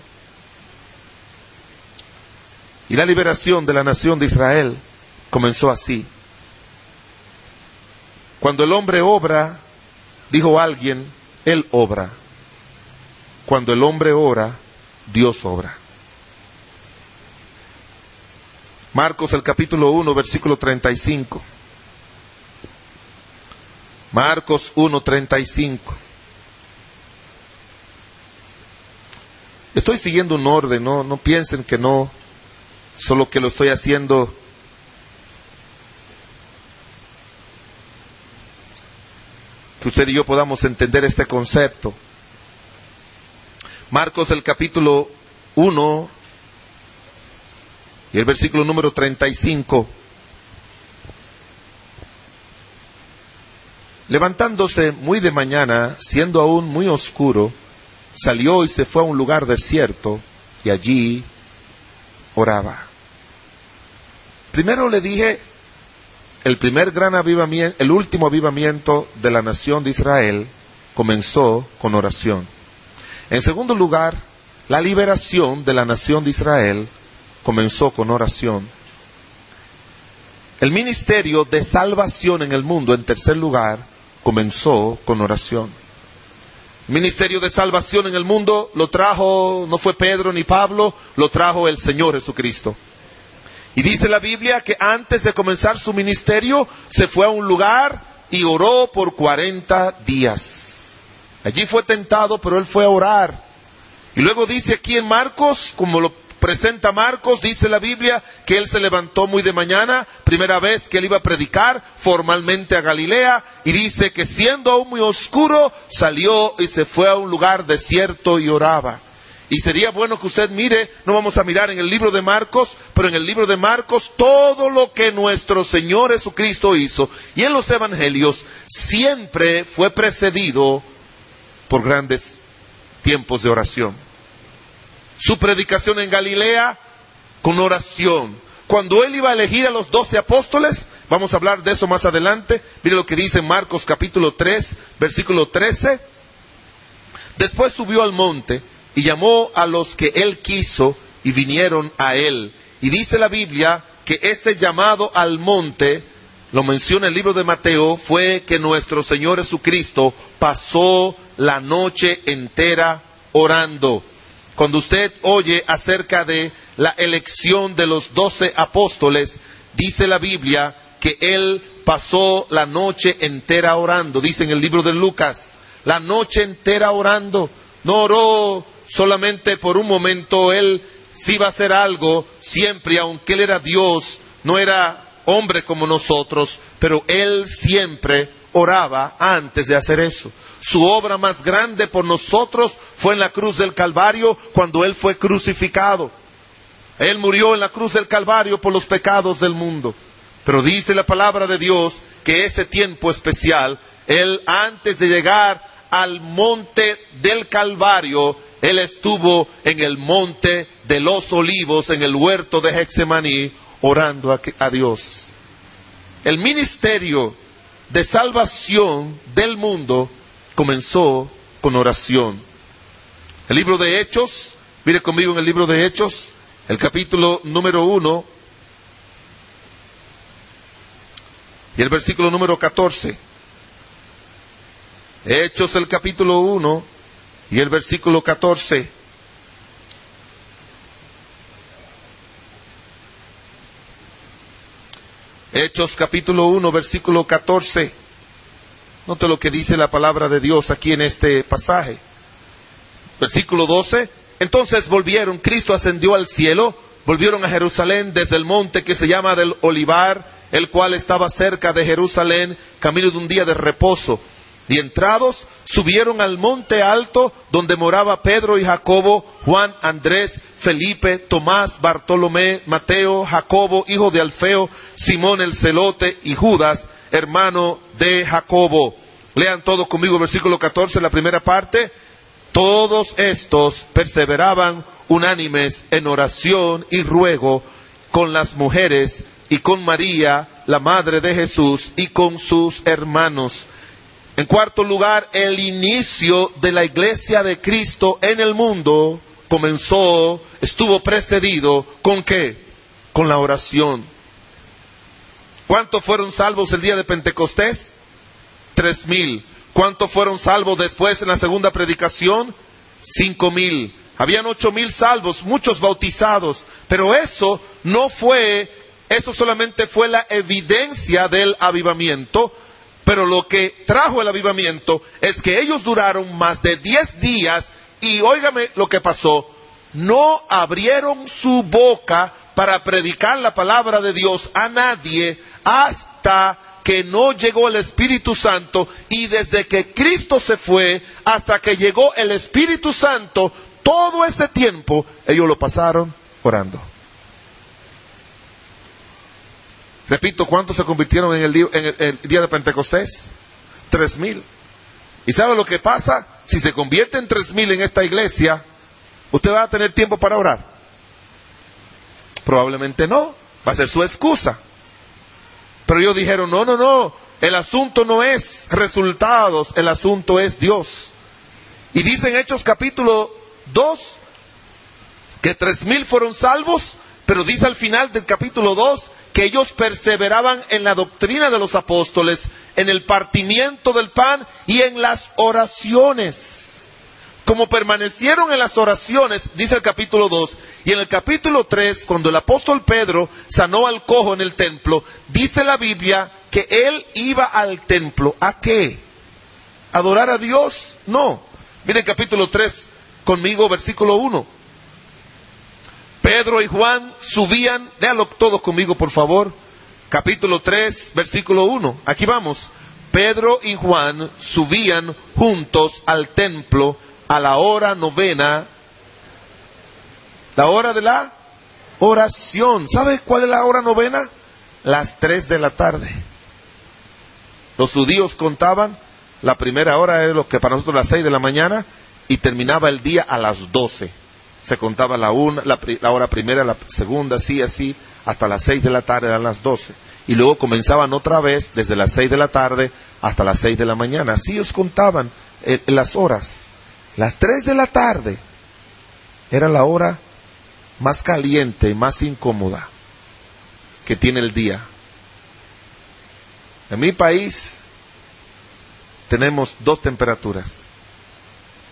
Y la liberación de la nación de Israel comenzó así. Cuando el hombre obra, dijo alguien, él obra. Cuando el hombre ora, Dios obra. Marcos el capítulo 1, versículo 35. Marcos 1, 35. Estoy siguiendo un orden, no, no piensen que no solo que lo estoy haciendo que usted y yo podamos entender este concepto. Marcos el capítulo 1 y el versículo número 35. Levantándose muy de mañana, siendo aún muy oscuro, salió y se fue a un lugar desierto y allí oraba. Primero le dije, el primer gran avivamiento, el último avivamiento de la nación de Israel comenzó con oración. En segundo lugar, la liberación de la nación de Israel comenzó con oración. El ministerio de salvación en el mundo, en tercer lugar, comenzó con oración. El ministerio de salvación en el mundo lo trajo, no fue Pedro ni Pablo, lo trajo el Señor Jesucristo. Y dice la Biblia que antes de comenzar su ministerio se fue a un lugar y oró por 40 días. Allí fue tentado, pero él fue a orar. Y luego dice aquí en Marcos, como lo presenta Marcos, dice la Biblia que él se levantó muy de mañana, primera vez que él iba a predicar formalmente a Galilea, y dice que siendo aún muy oscuro, salió y se fue a un lugar desierto y oraba. Y sería bueno que usted mire, no vamos a mirar en el libro de Marcos, pero en el libro de Marcos todo lo que nuestro Señor Jesucristo hizo y en los evangelios siempre fue precedido por grandes tiempos de oración. Su predicación en Galilea con oración. Cuando él iba a elegir a los doce apóstoles, vamos a hablar de eso más adelante, mire lo que dice Marcos capítulo 3, versículo 13. Después subió al monte y llamó a los que él quiso y vinieron a él. Y dice la Biblia que ese llamado al monte, lo menciona el libro de Mateo, fue que nuestro Señor Jesucristo pasó la noche entera orando. Cuando usted oye acerca de la elección de los doce apóstoles, dice la Biblia que él pasó la noche entera orando, dice en el libro de Lucas, la noche entera orando, no oró solamente por un momento él sí iba a hacer algo, siempre, aunque él era Dios, no era hombre como nosotros, pero él siempre oraba antes de hacer eso. Su obra más grande por nosotros fue en la cruz del Calvario cuando Él fue crucificado. Él murió en la cruz del Calvario por los pecados del mundo. Pero dice la palabra de Dios que ese tiempo especial, Él antes de llegar al monte del Calvario, él estuvo en el monte de los olivos, en el huerto de Hexemaní, orando a, Dios. El ministerio de salvación del mundo comenzó con oración. El libro de Hechos, mire conmigo en el libro de Hechos, el capítulo número uno y el versículo número 14. Hechos el capítulo 1 y el versículo 14. Hechos capítulo 1, versículo 14. Note lo que dice la palabra de Dios aquí en este pasaje. Versículo 12. Entonces volvieron, Cristo ascendió al cielo, volvieron a Jerusalén desde el monte que se llama del Olivar, el cual estaba cerca de Jerusalén, camino de un día de reposo Y entrados, subieron al monte alto donde moraba Pedro y Jacobo, Juan, Andrés, Felipe, Tomás, Bartolomé, Mateo, Jacobo, hijo de Alfeo, Simón el celote y Judas, hermano de Jacobo. Lean todos conmigo versículo 14, la primera parte. Todos estos perseveraban unánimes en oración y ruego con las mujeres y con María, la madre de Jesús, y con sus hermanos. En cuarto lugar, el inicio de la iglesia de Cristo en el mundo comenzó, estuvo precedido con qué? Con la oración. ¿Cuántos fueron salvos el día de Pentecostés? Tres mil. ¿Cuántos fueron salvos después en la segunda predicación? Cinco mil. Habían ocho mil salvos, muchos bautizados, pero eso no fue, eso solamente fue la evidencia del avivamiento, pero lo que trajo el avivamiento es que ellos duraron más de diez días y óigame lo que pasó. No abrieron su boca para predicar la palabra de Dios a nadie hasta que no llegó el Espíritu Santo y desde que Cristo se fue hasta que llegó el Espíritu Santo, todo ese tiempo ellos lo pasaron orando. Repito, ¿cuántos se convirtieron en el, día de Pentecostés? Tres mil. ¿Y sabe lo que pasa? Si se convierte en tres mil en esta iglesia, ¿usted va a tener tiempo para orar? Probablemente no. Va a ser su excusa. Pero ellos dijeron, no, no, no. El asunto no es resultados, el asunto es Dios. Y dice en Hechos capítulo 2 que tres mil fueron salvos, pero dice al final del capítulo 2 que ellos perseveraban en la doctrina de los apóstoles, en el partimiento del pan y en las oraciones. Como permanecieron en las oraciones, dice el capítulo 2, y en el capítulo 3, cuando el apóstol Pedro sanó al cojo en el templo, dice la Biblia que él iba al templo. ¿A qué? ¿Adorar a Dios? No. Miren capítulo 3 conmigo, versículo 1. Pedro y Juan subían, léalo todos conmigo por favor, capítulo 3, versículo 1. Aquí vamos. Pedro y Juan subían juntos al templo a la hora novena, la hora de la oración. ¿Sabes cuál es la hora novena? Las 3 de la tarde. Los judíos contaban, la primera hora era lo que para nosotros las 6 de la mañana y terminaba el día a las 12 se contaba la, una, la, hora primera, la segunda, así, así, hasta las seis de la tarde eran las doce. Y luego comenzaban otra vez desde las seis de la tarde hasta las seis de la mañana. Así ellos contaban eh, las horas. Las tres de la tarde era la hora más caliente y más incómoda que tiene el día. En mi país tenemos dos temperaturas,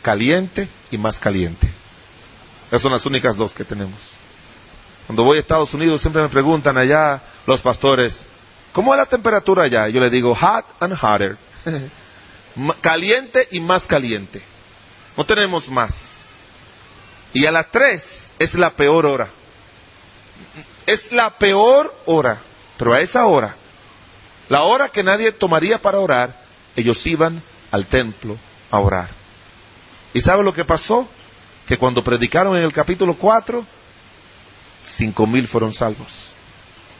caliente y más caliente. Esas son las únicas dos que tenemos. Cuando voy a Estados Unidos siempre me preguntan allá los pastores, ¿cómo es la temperatura allá? Yo le digo, hot and hotter. caliente y más caliente. No tenemos más. Y a las tres es la peor hora. Es la peor hora. Pero a esa hora, la hora que nadie tomaría para orar, ellos iban al templo a orar. ¿Y sabe lo que pasó? Que cuando predicaron en el capítulo 4, cinco mil fueron salvos.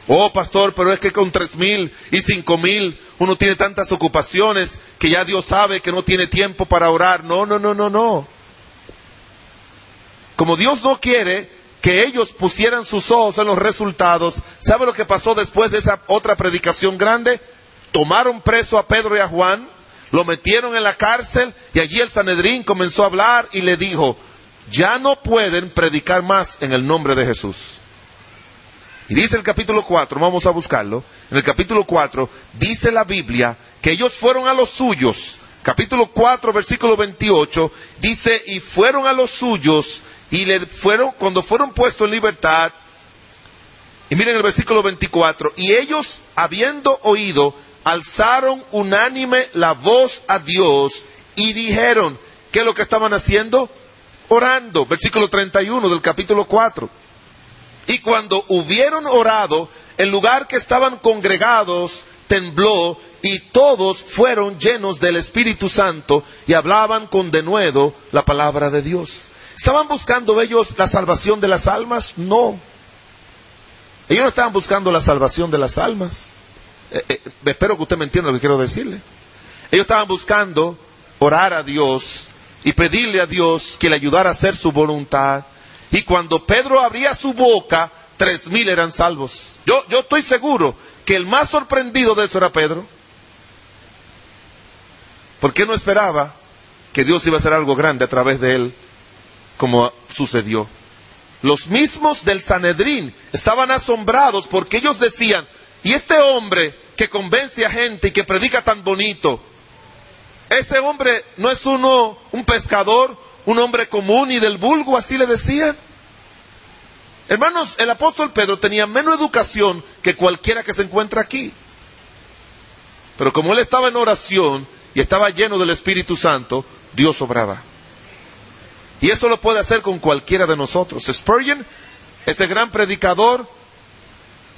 Oh, pastor, pero es que con tres mil y cinco mil uno tiene tantas ocupaciones que ya Dios sabe que no tiene tiempo para orar. No, no, no, no, no. Como Dios no quiere que ellos pusieran sus ojos en los resultados, ¿sabe lo que pasó después de esa otra predicación grande? Tomaron preso a Pedro y a Juan, lo metieron en la cárcel y allí el Sanedrín comenzó a hablar y le dijo, ya no pueden predicar más en el nombre de Jesús. Y dice el capítulo 4, vamos a buscarlo, en el capítulo 4 dice la Biblia que ellos fueron a los suyos, capítulo 4 versículo 28, dice, y fueron a los suyos y le fueron, cuando fueron puestos en libertad, y miren el versículo 24, y ellos habiendo oído, alzaron unánime la voz a Dios y dijeron, ¿qué es lo que estaban haciendo? Orando, versículo 31 del capítulo 4. Y cuando hubieron orado, el lugar que estaban congregados tembló y todos fueron llenos del Espíritu Santo y hablaban con denuedo la palabra de Dios. ¿Estaban buscando ellos la salvación de las almas? No. Ellos no estaban buscando la salvación de las almas. Eh, eh, espero que usted me entienda lo que quiero decirle. Ellos estaban buscando orar a Dios y pedirle a Dios que le ayudara a hacer su voluntad. Y cuando Pedro abría su boca, tres mil eran salvos. Yo, yo estoy seguro que el más sorprendido de eso era Pedro. Porque no esperaba que Dios iba a hacer algo grande a través de él, como sucedió. Los mismos del Sanedrín estaban asombrados porque ellos decían, ¿y este hombre que convence a gente y que predica tan bonito, ese hombre no es uno, un pescador, un hombre común y del vulgo, así le decían? Hermanos, el apóstol Pedro tenía menos educación que cualquiera que se encuentra aquí. Pero como él estaba en oración y estaba lleno del Espíritu Santo, Dios obraba. Y eso lo puede hacer con cualquiera de nosotros. Spurgeon, ese gran predicador,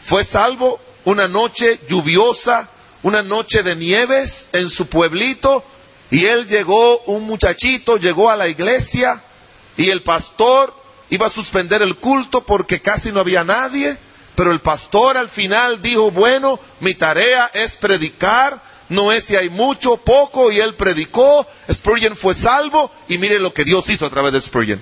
fue salvo una noche lluviosa, una noche de nieves en su pueblito, y él llegó, un muchachito llegó a la iglesia, y el pastor iba a suspender el culto porque casi no había nadie, pero el pastor al final dijo, bueno, mi tarea es predicar, no es si hay mucho, poco, y él predicó, Spurgeon fue salvo, y mire lo que Dios hizo a través de Spurgeon.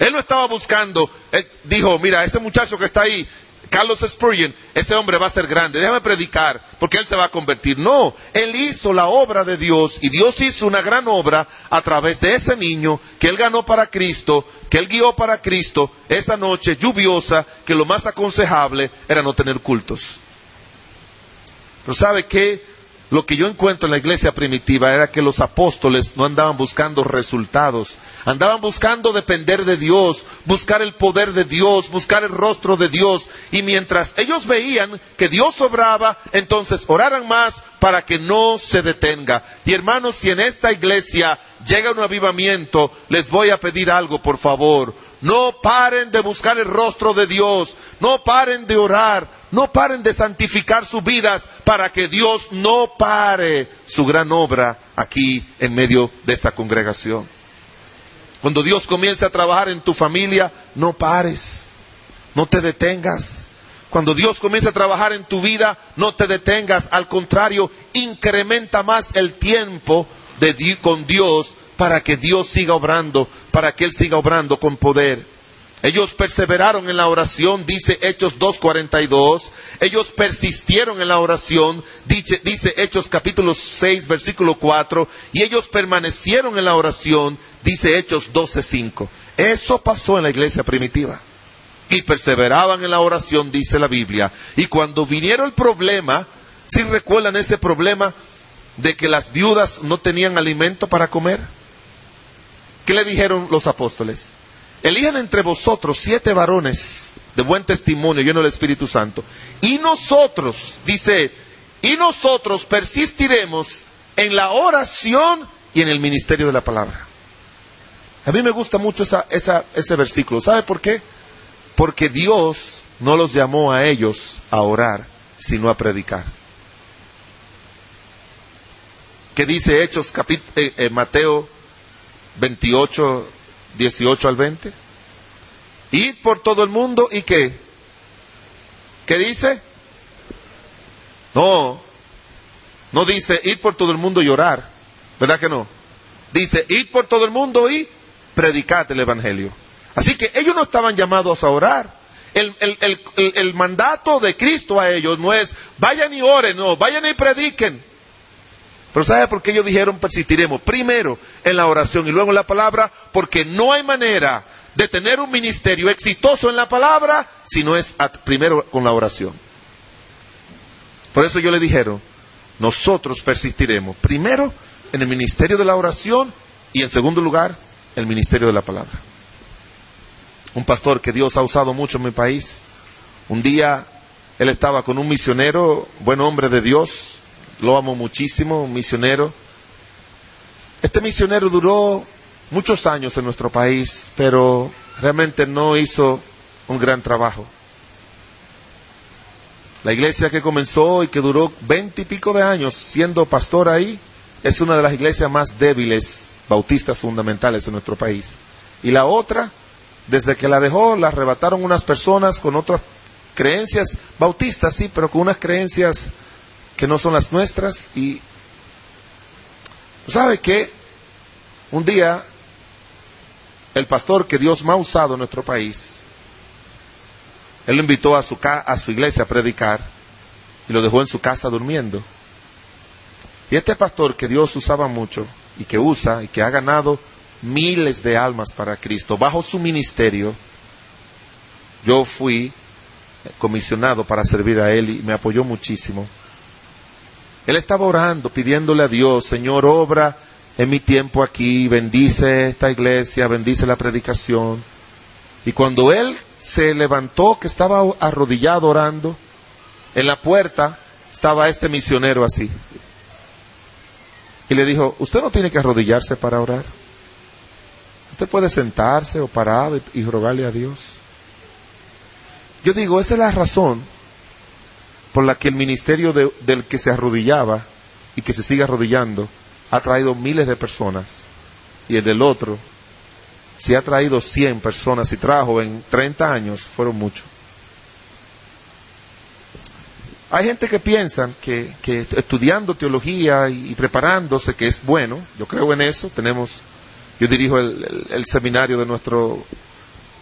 Él no estaba buscando, él dijo, mira, ese muchacho que está ahí, Carlos Spurgeon, ese hombre va a ser grande, déjame predicar, porque él se va a convertir. No, él hizo la obra de Dios y Dios hizo una gran obra a través de ese niño que él ganó para Cristo, que él guió para Cristo esa noche lluviosa, que lo más aconsejable era no tener cultos. Pero ¿sabe qué? Lo que yo encuentro en la iglesia primitiva era que los apóstoles no andaban buscando resultados, andaban buscando depender de Dios, buscar el poder de Dios, buscar el rostro de Dios. Y mientras ellos veían que Dios obraba, entonces oraran más para que no se detenga. Y hermanos, si en esta iglesia llega un avivamiento, les voy a pedir algo, por favor. No paren de buscar el rostro de Dios, no paren de orar, no paren de santificar sus vidas para que Dios no pare su gran obra aquí en medio de esta congregación. Cuando Dios comience a trabajar en tu familia, no pares, no te detengas. Cuando Dios comience a trabajar en tu vida, no te detengas. Al contrario, incrementa más el tiempo de, con Dios para que Dios siga obrando, para que Él siga obrando con poder. Ellos perseveraron en la oración, dice Hechos 2.42. Ellos persistieron en la oración, dice, Hechos capítulo 6, versículo 4. Y ellos permanecieron en la oración, dice Hechos 12.5. Eso pasó en la iglesia primitiva. Y perseveraban en la oración, dice la Biblia. Y cuando vinieron el problema, si recuerdan ese problema de que las viudas no tenían alimento para comer? ¿Qué le dijeron los apóstoles? Elijan entre vosotros siete varones de buen testimonio lleno del Espíritu Santo. Y nosotros, dice, y nosotros persistiremos en la oración y en el ministerio de la palabra. A mí me gusta mucho ese versículo. ¿Sabe por qué? Porque Dios no los llamó a ellos a orar, sino a predicar. ¿Qué dice Hechos, eh, eh, Mateo 28, 18 al 20. Id por todo el mundo y qué? ¿Qué dice? No, no dice id por todo el mundo y orar, ¿verdad que no? Dice id por todo el mundo y predicad el Evangelio. Así que ellos no estaban llamados a orar. El, el, mandato de Cristo a ellos no es vayan y oren, no, vayan y prediquen. Pero ¿sabe por qué ellos dijeron persistiremos? Primero en la oración y luego en la palabra, porque no hay manera de tener un ministerio exitoso en la palabra si no es primero con la oración. Por eso yo le dijeron, nosotros persistiremos primero en el ministerio de la oración y en segundo lugar el ministerio de la palabra. Un pastor que Dios ha usado mucho en mi país, un día él estaba con un misionero, buen hombre de Dios, lo amo muchísimo, un misionero. Este misionero duró muchos años en nuestro país, pero realmente no hizo un gran trabajo. La iglesia que comenzó y que duró veinte y pico de años siendo pastor ahí, es una de las iglesias más débiles, bautistas fundamentales en nuestro país. Y la otra, desde que la dejó, la arrebataron unas personas con otras creencias bautistas, sí, pero con unas creencias que no son las nuestras. Y ¿sabe qué? Un día, el pastor que Dios me ha usado en nuestro país, él lo invitó a su, a su iglesia a predicar y lo dejó en su casa durmiendo. Y este pastor que Dios usaba mucho y que usa y que ha ganado miles de almas para Cristo, bajo su ministerio, yo fui comisionado para servir a él y me apoyó muchísimo. Él estaba orando, pidiéndole a Dios, Señor, obra en mi tiempo aquí, bendice esta iglesia, bendice la predicación. Y cuando él se levantó, que estaba arrodillado orando, en la puerta estaba este misionero así. Y le dijo, usted no tiene que arrodillarse para orar. Usted puede sentarse o parar y rogarle a Dios. Yo digo, esa es la razón por la que el ministerio del que se arrodillaba y que se sigue arrodillando ha traído miles de personas. Y el del otro si ha traído 100 personas y trajo en 30 años, fueron muchos. Hay gente que piensa que, estudiando teología y, preparándose, que es bueno, yo creo en eso, tenemos, yo dirijo el, seminario de nuestro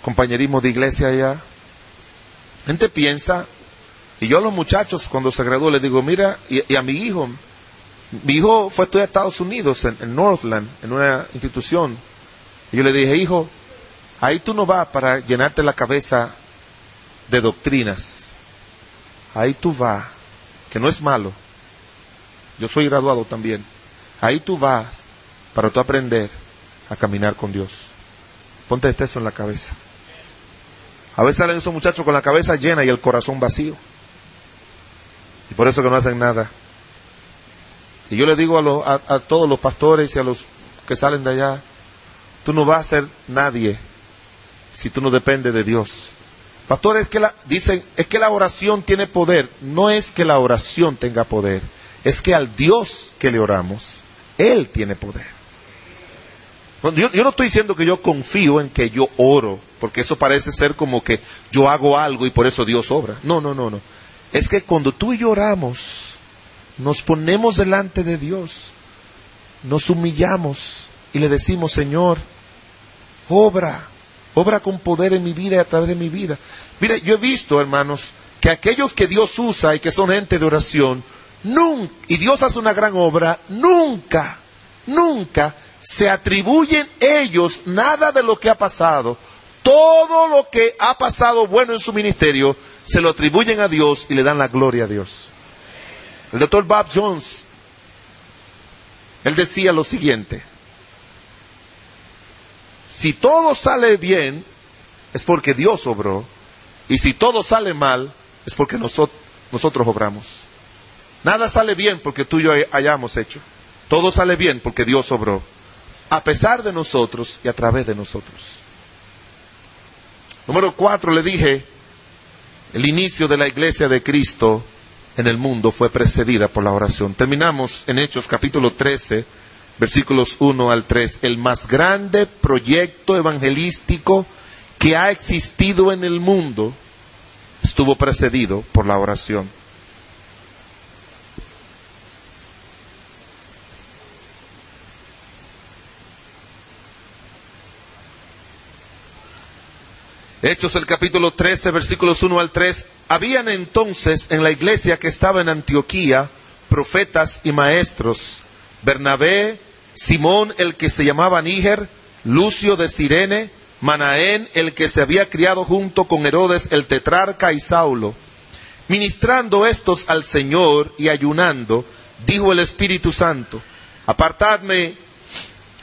compañerismo de iglesia allá. Gente piensa, y yo a los muchachos cuando se graduó les digo, mira, y, a mi hijo, mi hijo fue a estudiar a Estados Unidos, en Northland, en una institución y yo le dije, hijo, ahí tú no vas para llenarte la cabeza de doctrinas. Ahí tú vas, que no es malo. Yo soy graduado también. Ahí tú vas para tú aprender a caminar con Dios. Ponte este eso en la cabeza. A veces salen esos muchachos con la cabeza llena y el corazón vacío. Y por eso que no hacen nada. Y yo le digo a, a todos los pastores y a los que salen de allá, Tú no vas a ser nadie si tú no dependes de Dios. Pastor, es que la, dicen, es que la oración tiene poder. No es que la oración tenga poder, es que al Dios que le oramos, Él tiene poder. Yo, yo, no estoy diciendo que yo confío en que yo oro, porque eso parece ser como que yo hago algo y por eso Dios obra. No, no, no, no. Es que cuando tú y yo oramos, nos ponemos delante de Dios, nos humillamos y le decimos, Señor, obra, obra con poder en mi vida y a través de mi vida. Mire, yo he visto, hermanos, que aquellos que Dios usa y que son gente de oración, nunca, y Dios hace una gran obra, nunca, nunca se atribuyen ellos nada de lo que ha pasado. Todo lo que ha pasado bueno en su ministerio se lo atribuyen a Dios y le dan la gloria a Dios. El doctor Bob Jones, él decía lo siguiente, si todo sale bien, es porque Dios obró. Y si todo sale mal, es porque nosotros, nosotros obramos. Nada sale bien porque tú y yo hayamos hecho. Todo sale bien porque Dios obró. A pesar de nosotros y a través de nosotros. Número cuatro, le dije, el inicio de la iglesia de Cristo en el mundo fue precedida por la oración. Terminamos en Hechos capítulo 13 versículos 1 al 3, el más grande proyecto evangelístico que ha existido en el mundo estuvo precedido por la oración. Hechos el capítulo 13, versículos 1 al 3. Habían entonces en la iglesia que estaba en Antioquía profetas y maestros Bernabé, Simón el que se llamaba Níger, Lucio de Sirene, Manaén el que se había criado junto con Herodes el tetrarca y Saulo. Ministrando estos al Señor y ayunando, dijo el Espíritu Santo, apartadme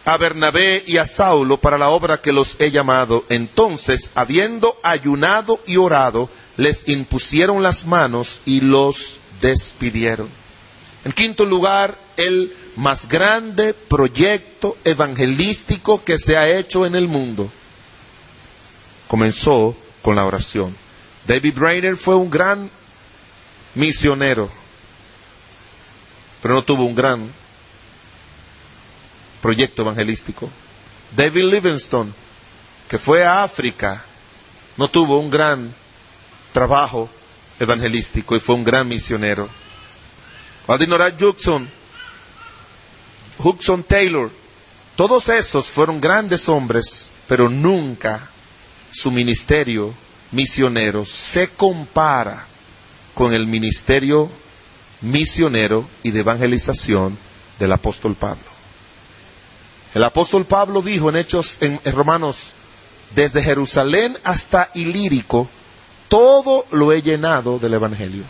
a Bernabé y a Saulo para la obra que los he llamado. Entonces, habiendo ayunado y orado, les impusieron las manos y los despidieron. En quinto lugar, el más grande proyecto evangelístico que se ha hecho en el mundo comenzó con la oración. David Rainer fue un gran misionero, pero no tuvo un gran proyecto evangelístico. David Livingstone, que fue a África, no tuvo un gran trabajo evangelístico y fue un gran misionero. Adinorat Hudson, Hudson Taylor, todos esos fueron grandes hombres, pero nunca su ministerio misionero se compara con el ministerio misionero y de evangelización del apóstol Pablo. El apóstol Pablo dijo en Hechos, en, Romanos, desde Jerusalén hasta Ilírico, todo lo he llenado del Evangelio.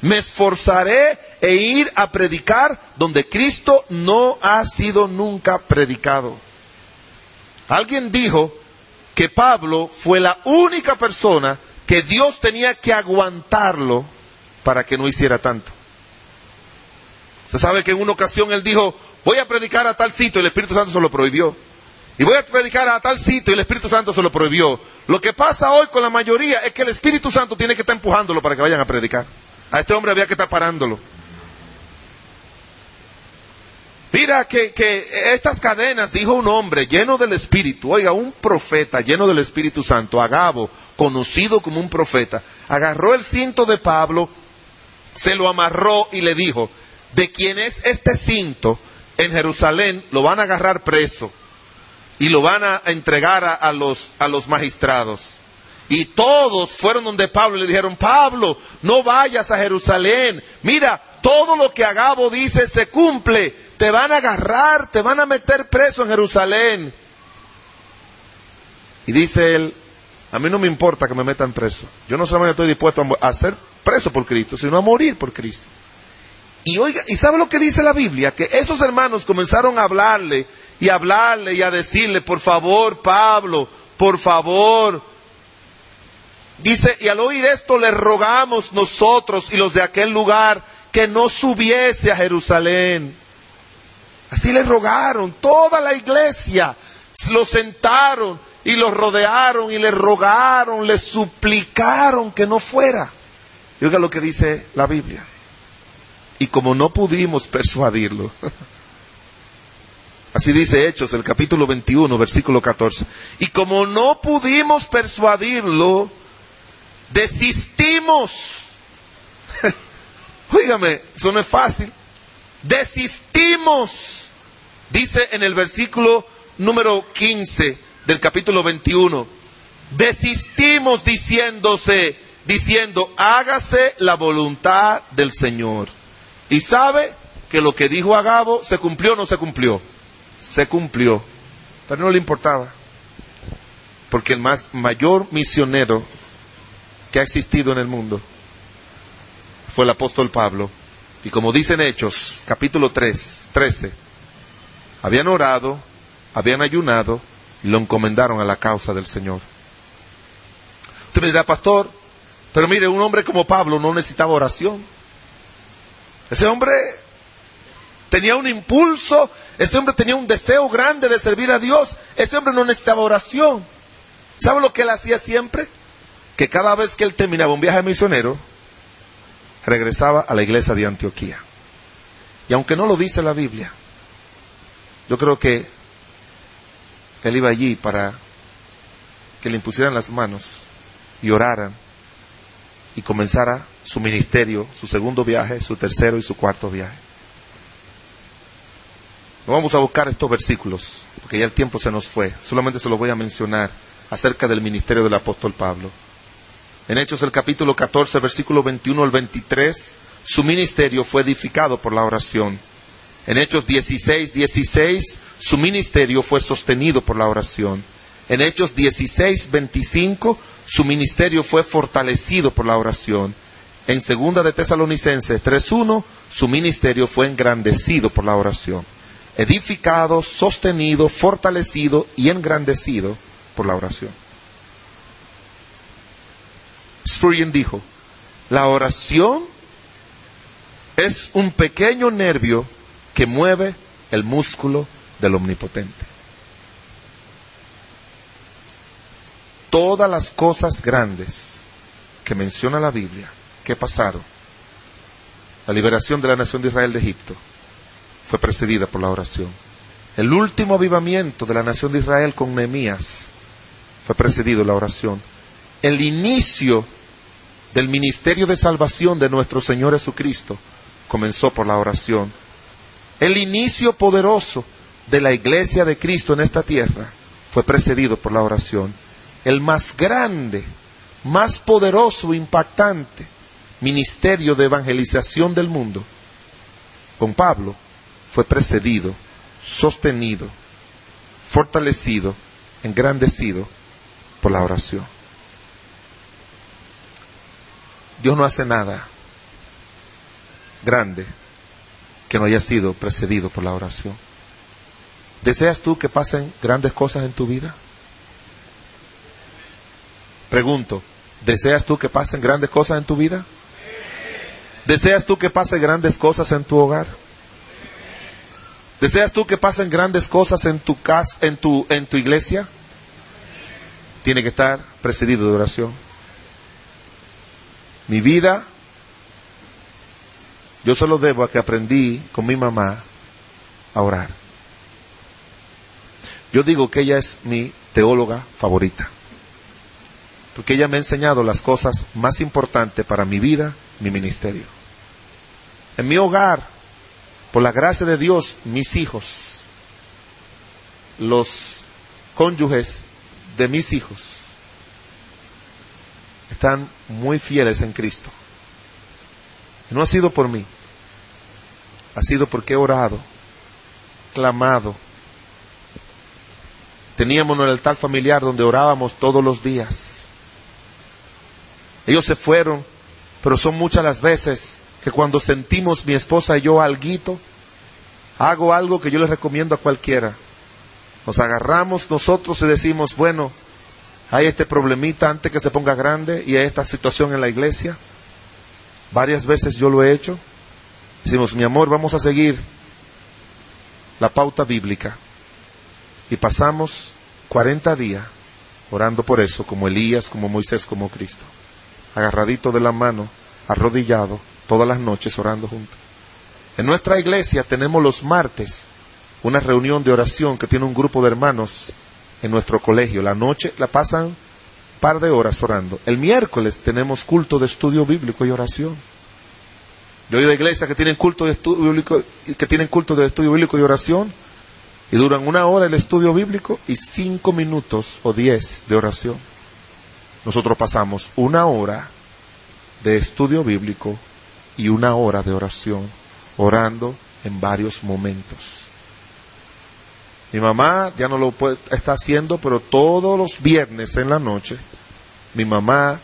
Me esforzaré e ir a predicar donde Cristo no ha sido nunca predicado. Alguien dijo que Pablo fue la única persona que Dios tenía que aguantarlo para que no hiciera tanto. Se sabe que en una ocasión él dijo, voy a predicar a tal sitio y el Espíritu Santo se lo prohibió. Y voy a predicar a tal sitio y el Espíritu Santo se lo prohibió. Lo que pasa hoy con la mayoría es que el Espíritu Santo tiene que estar empujándolo para que vayan a predicar. A este hombre había que estar parándolo. Mira que, que, estas cadenas, dijo un hombre lleno del Espíritu, oiga, un profeta lleno del Espíritu Santo, Agabo, conocido como un profeta, agarró el cinto de Pablo, se lo amarró y le dijo, de quien es este cinto en Jerusalén, lo van a agarrar preso y lo van a entregar a, los, a los magistrados. Y todos fueron donde Pablo le dijeron, Pablo, no vayas a Jerusalén. Mira, todo lo que Agabo dice se cumple. Te van a agarrar, te van a meter preso en Jerusalén. Y dice él, a mí no me importa que me metan preso. Yo no solamente estoy dispuesto a ser preso por Cristo, sino a morir por Cristo. Y oiga, ¿y sabe lo que dice la Biblia? Que esos hermanos comenzaron a hablarle y hablarle y a decirle, por favor, Pablo, por favor. Dice, y al oír esto le rogamos nosotros y los de aquel lugar que no subiese a Jerusalén. Así le rogaron, toda la iglesia lo sentaron y lo rodearon y le rogaron, le suplicaron que no fuera. Y oiga lo que dice la Biblia. Y como no pudimos persuadirlo, Así dice Hechos, el capítulo 21, versículo 14. Y como no pudimos persuadirlo, desistimos. Óigame, eso no es fácil. Desistimos. Dice en el versículo número 15 del capítulo 21. Desistimos diciéndose, diciendo, hágase la voluntad del Señor. Y sabe que lo que dijo Agabo se cumplió o no se cumplió se cumplió, pero no le importaba, porque el más mayor misionero que ha existido en el mundo fue el apóstol Pablo, y como dicen Hechos, capítulo 3, 13, habían orado, habían ayunado y lo encomendaron a la causa del Señor. Usted me dirá, pastor, pero mire, un hombre como Pablo no necesitaba oración. Ese hombre tenía un impulso ese hombre tenía un deseo grande de servir a Dios. Ese hombre no necesitaba oración. ¿Sabe lo que él hacía siempre? Que cada vez que él terminaba un viaje misionero, regresaba a la iglesia de Antioquía. Y aunque no lo dice la Biblia, yo creo que él iba allí para que le impusieran las manos y oraran y comenzara su ministerio, su segundo viaje, su tercero y su cuarto viaje. No vamos a buscar estos versículos, porque ya el tiempo se nos fue. Solamente se los voy a mencionar acerca del ministerio del apóstol Pablo. En Hechos el capítulo 14, versículo 21 al 23, su ministerio fue edificado por la oración. En Hechos 16, 16, su ministerio fue sostenido por la oración. En Hechos 16, 25, su ministerio fue fortalecido por la oración. En Segunda de Tesalonicenses 3.1, su ministerio fue engrandecido por la oración edificado, sostenido, fortalecido y engrandecido por la oración. Spurgeon dijo, la oración es un pequeño nervio que mueve el músculo del omnipotente. Todas las cosas grandes que menciona la Biblia que pasaron la liberación de la nación de Israel de Egipto, fue precedida por la oración. El último avivamiento de la nación de Israel con Nehemías fue precedido la oración. El inicio del ministerio de salvación de nuestro Señor Jesucristo comenzó por la oración. El inicio poderoso de la iglesia de Cristo en esta tierra fue precedido por la oración. El más grande, más poderoso, impactante ministerio de evangelización del mundo con Pablo fue precedido, sostenido, fortalecido, engrandecido por la oración. Dios no hace nada grande que no haya sido precedido por la oración. ¿Deseas tú que pasen grandes cosas en tu vida? Pregunto, ¿deseas tú que pasen grandes cosas en tu vida? ¿Deseas tú que pasen grandes cosas en tu hogar? ¿Deseas tú que pasen grandes cosas en tu casa, en tu, en tu iglesia? Tiene que estar precedido de oración. Mi vida, yo solo debo a que aprendí con mi mamá a orar. Yo digo que ella es mi teóloga favorita, porque ella me ha enseñado las cosas más importantes para mi vida, mi ministerio. En mi hogar, por la gracia de Dios, mis hijos, los cónyuges de mis hijos, están muy fieles en Cristo. No ha sido por mí, ha sido porque he orado, clamado, Teníamos el altar familiar donde orábamos todos los días. Ellos se fueron, pero son muchas las veces que cuando sentimos mi esposa y yo alguito, hago algo que yo les recomiendo a cualquiera. Nos agarramos nosotros y decimos, bueno, hay este problemita antes que se ponga grande y hay esta situación en la iglesia. Varias veces yo lo he hecho. Decimos, mi amor, vamos a seguir la pauta bíblica y pasamos 40 días orando por eso, como Elías, como Moisés, como Cristo. Agarradito de la mano, arrodillado, todas las noches orando juntos. En nuestra iglesia tenemos los martes una reunión de oración que tiene un grupo de hermanos en nuestro colegio. La noche la pasan un par de horas orando. El miércoles tenemos culto de estudio bíblico y oración. Yo he oído iglesias que tienen culto de estudio bíblico, que tienen culto de estudio bíblico y oración y duran una hora el estudio bíblico y cinco minutos o diez de oración. Nosotros pasamos una hora de estudio bíblico y una hora de oración, orando en varios momentos. Mi mamá ya no lo está haciendo, pero todos los viernes en la noche, mi mamá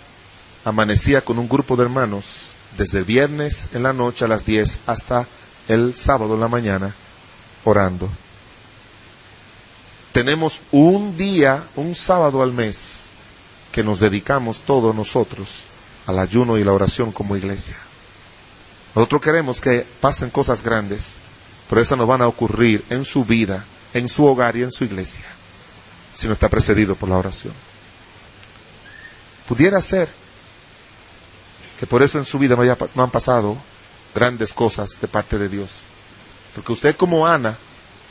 amanecía con un grupo de hermanos desde el viernes en la noche a las 10 hasta el sábado en la mañana orando tenemos un día, un sábado al mes, que nos dedicamos todos nosotros al ayuno y la oración como iglesia. Nosotros queremos que pasen cosas grandes, pero esas no van a ocurrir en su vida, en su hogar y en su iglesia, si no está precedido por la oración. Pudiera ser que por eso en su vida no, no han pasado grandes cosas de parte de Dios. Porque usted como Ana,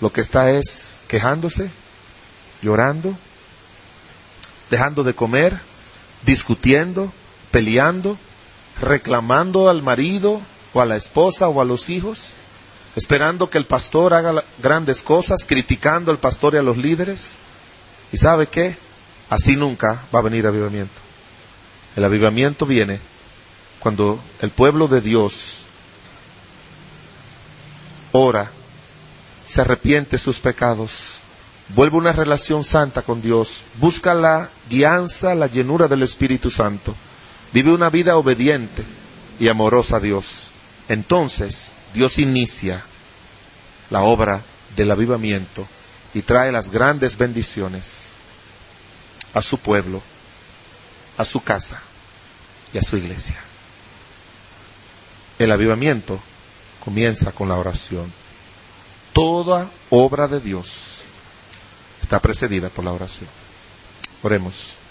lo que está es quejándose, llorando, dejando de comer, discutiendo, peleando, reclamando al marido o a la esposa o a los hijos, esperando que el pastor haga grandes cosas, criticando al pastor y a los líderes. ¿Y sabe qué? Así nunca va a venir avivamiento. El avivamiento viene cuando el pueblo de Dios ora, se arrepiente sus pecados, Vuelve una relación santa con Dios. Busca la guianza, la llenura del Espíritu Santo. Vive una vida obediente y amorosa a Dios. Entonces Dios inicia la obra del avivamiento y trae las grandes bendiciones a su pueblo, a su casa y a su iglesia. El avivamiento comienza con la oración. Toda obra de Dios está precedida por la oración. Oremos.